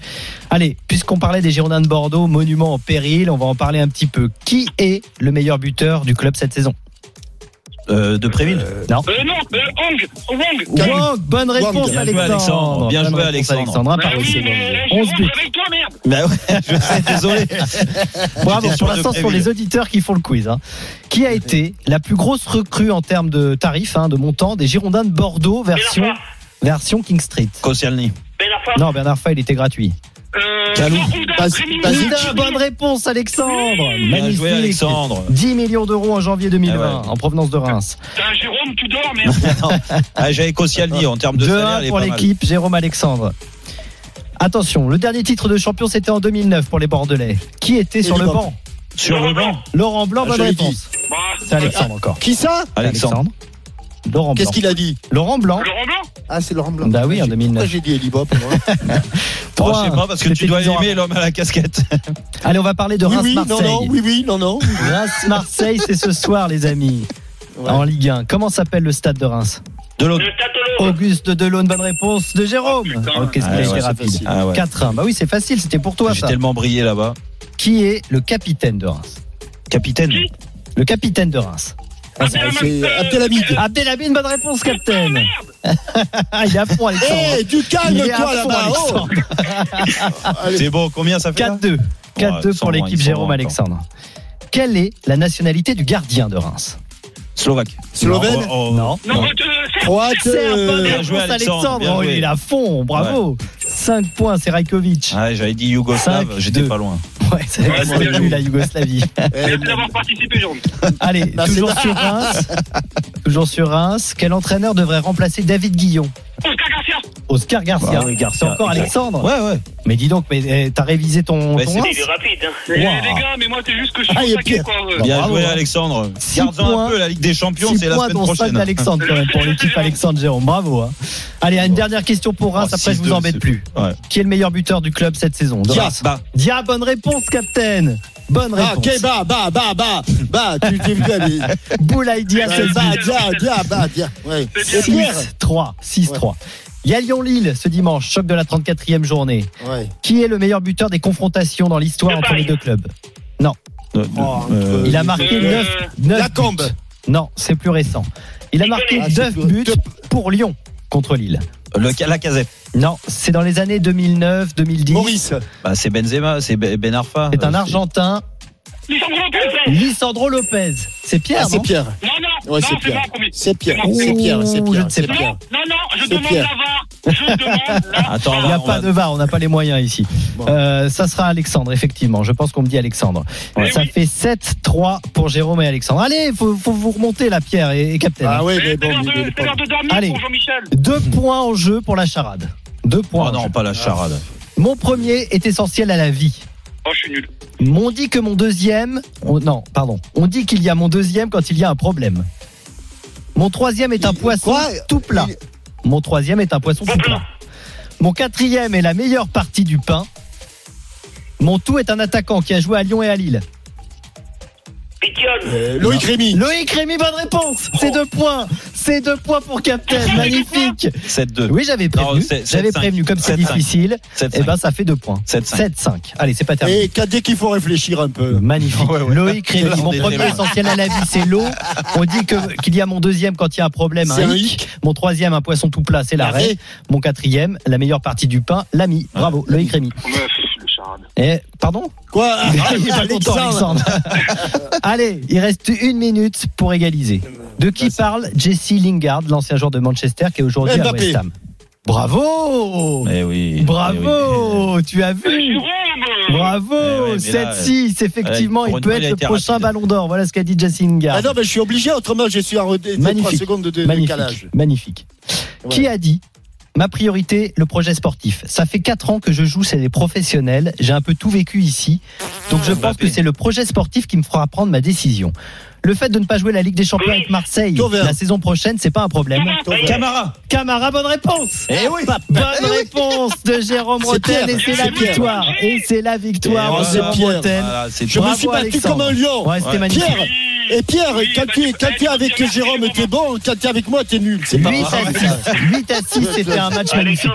Allez, puisqu'on parlait des Girondins de Bordeaux, monument en péril, on va en parler un petit peu. Qui est le meilleur buteur du club cette saison? Euh, de Préville Non. Euh, non, euh, Hong, Wong. Wong, bonne réponse, Wang. Bien joué, Alexandre. Alexandre. Bien joué, Alexandre. Un Bah par oui, mais 11 je buts. avec toi, merde. Bah ouais, *laughs* je sais, désolé. Bravo, pour l'instant, ce sont les auditeurs qui font le quiz. hein. Qui a été la plus grosse recrue en termes de tarifs, hein, de montant, des Girondins de Bordeaux version, version King Street? Koscielny. Ben. Non, Bernard Fay, il était gratuit. Euh, Calou. Ouda. Putain, bonne réponse, Alexandre. Bien Magnifique. joué, Alexandre. 10 millions d'euros en janvier 2020 Ah ouais. en provenance de Reims. Putain, Jérôme, tu dors, merde. *laughs* Ah, J'avais Koscielny en termes de salaire. 2-1 il est pour pas mal. l'équipe, Jérôme Alexandre. Attention, le dernier titre de champion, c'était en 2009 pour les Bordelais. Qui était sur le banc? Sur le banc. Laurent Blanc, Ah, bonne réponse. Bah, C'est Alexandre encore. Qui ça? Alexandre. Laurent Blanc. Qu'est-ce qu'il a dit Laurent Blanc. Laurent Blanc Ah, c'est Laurent Blanc. Bah oui, en J'ai- 2009. Pourquoi j'ai dit Elibop moi *laughs* Oh, je sais pas, parce que tu dois aimer l'homme à la casquette. *laughs* Allez, on va parler de Oui, oui, non, Reims-Marseille. non, oui, oui, non, non. *laughs* Reims-Marseille, c'est ce soir, les amis, Ouais. en Ligue 1. Comment s'appelle le stade de Reims De l'autre. Le Tatolo. Auguste Delaune, bonne réponse de Jérôme. Oh. Oh, Qu'est-ce qu'il Ah a ouais, été rapide. Ah ouais. 4-1. Bah oui, c'est facile, c'était pour toi J'ai tellement brillé là-bas. Qui est le capitaine de Reims Capitaine. Le capitaine de Reims. Ah, c'est Abdelhamid. Abdelhamid, bonne réponse, capitaine. *laughs* il est à fond, Alexandre. Eh, tu calmes-toi là-bas. Oh. C'est bon, combien ça fait là 4-2. 4-2 ils sont pour l'équipe Jérôme Alexandre. Quelle est la nationalité du gardien de Reims Slovaque. Slovène Non, oh, oh. Non. Non, euh, c'est Croate. Serbe, euh, joué, Alexandre. Alexandre, Oh, il est à fond, bravo. 5 points, c'est Rajkovic. Ah, J'avais dit Yougoslave, Cinq, j'étais pas loin. Ouais, c'est Ouais, la Yougoslavie. *laughs* Merci d'avoir participé, Jérôme. Allez, toujours sur Reims. toujours sur Reims. Quel entraîneur devrait remplacer David Guillon? Oscar Garcia. Bah oui, Garcia. C'est encore Alexandre Ouais, ouais. Mais dis donc, mais eh, t'as révisé ton, Mais ton c'est- Il est rapide. Hein. Wow. Eh, Les gars, mais moi, c'est juste que je suis Ah, pire. quoi. euh. Bien bravo, joué, hein. Alexandre. Points. un peu la Ligue des Champions, 6 c'est la semaine dont 5 prochaine. d'Alexandre quand même pour l'équipe Alexandre Jérôme. Bravo. hein. Allez, une dernière question pour Reims, Oh, après je vous 6-2, embête c'est- plus. Ouais. Qui est le meilleur buteur du club cette saison? Dia. Bah, Dia, bonne réponse, capitaine. Bonne Ah, réponse. ok, bah, bah, bah, bah, bah, tu t'es vu aller. Boulaye Dia, Ouais, 16 Bah, buts. dia, dia, bah, dia. Ouais. Et Pierre 6-3. 6-3. Il y a Lyon-Lille ce dimanche, choc de la 34e journée. Ouais. Qui est le meilleur buteur des confrontations dans l'histoire entre les deux clubs? Non. euh, Oh, euh, Il a marqué Euh, 9, 9 Lacombe. buts. Non, c'est plus récent. Il a marqué Ah, c'est 9 plus- buts pour Lyon contre Lille. le, la casette. Non, c'est dans les années 2009, 2010. Maurice. Bah, c'est Benzema, c'est Ben Ben Arfa. C'est un Euh, Argentin, Lisandro Lopez. Lisandro Lopez. C'est Pierre, Ah, c'est Pierre. Non, non, Ouais, non, c'est c'est Pierre. C'est Pierre. C'est Pierre. C'est Pierre. C'est pas. Pierre. Non, non, je demande Pierre. la VAR. Je demande *laughs* la Attends, Il n'y a pas va- de VAR, on n'a pas les moyens ici. Bon. Euh, ça sera Alexandre, effectivement. Je pense qu'on me dit Alexandre. Ouais. ça Oui. fait 7-3 pour Jérôme et Alexandre. Allez, faut, faut vous remonter là, Pierre et, et Captain. Ah ouais, mais C'est bon, c'est l'heure de dormir Allez. pour Jean-Michel. Deux points en jeu pour la charade. Deux points. En non, pas la charade. Mon premier est essentiel à la vie. Oh, je suis nul. On dit que mon deuxième. on- non, pardon. On dit qu'il y a mon deuxième quand il y a un problème. Mon troisième est un Il- poisson quoi tout plat. Il- Mon troisième est un poisson tout plat. Mon quatrième est la meilleure partie du pain. Mon tout est un attaquant qui a joué à Lyon et à Lille. Euh, Loïc Rémy. Loïc Rémy, bonne réponse. C'est deux points. C'est deux points pour Captain. Magnifique. 7-2. Oui, j'avais prévenu. J'avais 7-5. prévenu. Comme c'est 7-5. difficile, 7-5. eh ben, ça fait deux points. 7-5. 7-5. Allez, c'est pas terminé. Et qu'à- dès qu'il faut réfléchir un peu. Magnifique. *laughs* Ouais, ouais. Loïc Rémy, On mon premier essentiel à la vie, c'est l'eau. On dit que qu'il y a mon deuxième quand il y a un problème, un hic. Mon troisième, un poisson tout plat, c'est l'arrêt. L'arrêt. Mon quatrième, la meilleure partie du pain, l'ami. Bravo, Loïc Rémy. Et, pardon Quoi Il est pas content, Alexandre. *laughs* Allez, il reste une minute pour égaliser. De qui parle Jesse Lingard, l'ancien joueur de Manchester qui est aujourd'hui à. West Ham Bravo Eh oui. Bravo Tu as vu. Bravo Eh ouais, mais là, 7-6, effectivement, il peut être le prochain rapide. ballon d'or. Voilà ce qu'a dit Jesse Lingard. Ah non, mais je suis obligé, autrement je suis à 3 Magnifique. secondes de, de magnifique, décalage. magnifique. Ouais. Qui a dit Ma priorité, le projet sportif. Ça fait 4 ans que je joue chez les professionnels. J'ai un peu tout vécu ici. Donc je pense que c'est le projet sportif qui me fera prendre ma décision. Le fait de ne pas jouer la Ligue des Champions avec Marseille la saison prochaine, c'est pas un problème. Camara. Camara, bonne réponse. Eh oui. Bonne réponse de Jérôme C'est Roten et c'est la victoire. Et c'est la victoire Eh, de c'est Jérôme. Voilà, Je me suis battu Alexandre. comme un lion. Ouais, c'était magnifique. Pierre, et Pierre, quand tu, es, quand tu es avec Jérôme, t'es bon. Quand tu es avec moi, t'es nul. C'est pas 8 vrai. à 6. 8 à 6, c'était un match magnifique.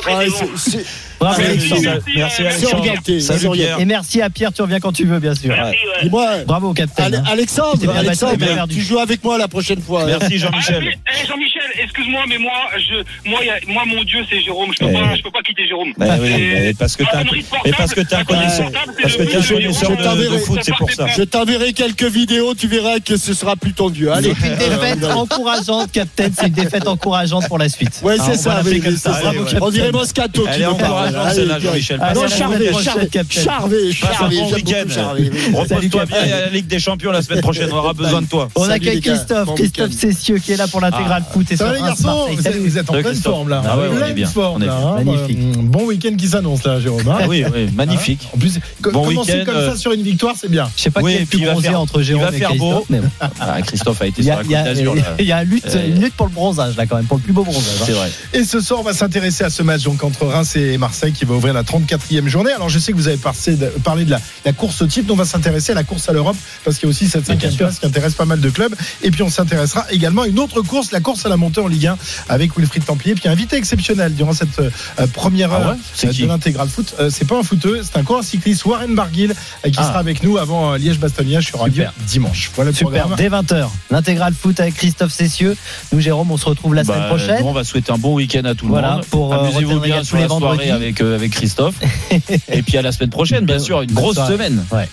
Bravo, Alexandre. Merci Alexandre. Et merci à Pierre, tu reviens quand tu veux, bien sûr. Dis-moi, Bravo, capitaine. Hein. Alexandre, Alexandre, tu joues avec moi la prochaine fois. hein. Merci Jean-Michel. Eh, Jean-Michel, excuse-moi, mais moi, je, moi, moi, mon Dieu, c'est Jérôme. Je peux Eh. pas, je peux pas quitter Jérôme. Bah parce que t'es un, parce que t'es un connaisseur, parce que un de connaisseur Jérôme. de, de foot, c'est pour ça. Je t'enverrai quelques vidéos, tu verras que ce sera plus tendu. Allez. C'est une défaite encourageante, Captain. C'est une défaite encourageante pour la suite. Ouais, Hein, c'est ça. On dirait Moscato qui est me parle. Encourageante, Allez, celle-là, direct. Jean-Michel. Non, Charvet, Charvet. Charvet. Repose-toi bien à la Ligue des Champions la semaine prochaine. On aura besoin de toi. On accueille. Christophe, Christophe. Cessieux qui est là pour l'intégral foot et Ça les garçons vous êtes, en pleine forme là. Ah hein. Magnifique. Euh, Bon week-end qui s'annonce là, Jérôme. hein. Ah oui, oui, magnifique. En plus, commencer comme euh, ça sur une victoire, c'est bien. Je sais pas qui est plus bronzé faire- entre il Jérôme va et faire beau. Christophe. Ah, Christophe a été sur a, la il y Côte a- d'Azur. il y a une lutte, Euh, lutte pour le bronzage là quand même, pour le plus beau bronzage. hein. C'est vrai. Et ce soir, on va s'intéresser à ce match donc entre Reims et Marseille qui va ouvrir la 34e journée. Alors, je sais que vous avez parlé de, parlé de la, la course au titre, mais on va s'intéresser à la course à l'Europe parce qu'il y a aussi cette cinquième place qui intéresse pas mal de clubs. Et puis, on s'intéressera également à une autre course, la course à la montée en Ligue 1 avec Wilfried Templier, puis un invité exceptionnel durant cette euh, première Ah heure ouais C'est euh, qui de l'intégral foot. Euh, c'est pas un footeux, c'est un coureur cycliste, Warren Barguil, euh, qui Ah. sera avec nous avant euh, Liège-Bastogne sur Radio Super. dimanche. Voilà le Super, programme. dès 20h. L'intégral foot avec Christophe Cessieux. Nous, Jérôme, on se retrouve la semaine Bah, prochaine. nous, on va souhaiter un bon week-end à tout le Voilà, monde. pour, euh, Amusez-vous bien sur les soirée vendredis. avec, euh, avec Christophe. *laughs* Et puis à la semaine prochaine, bien sûr. Une grosse semaine. Ouais.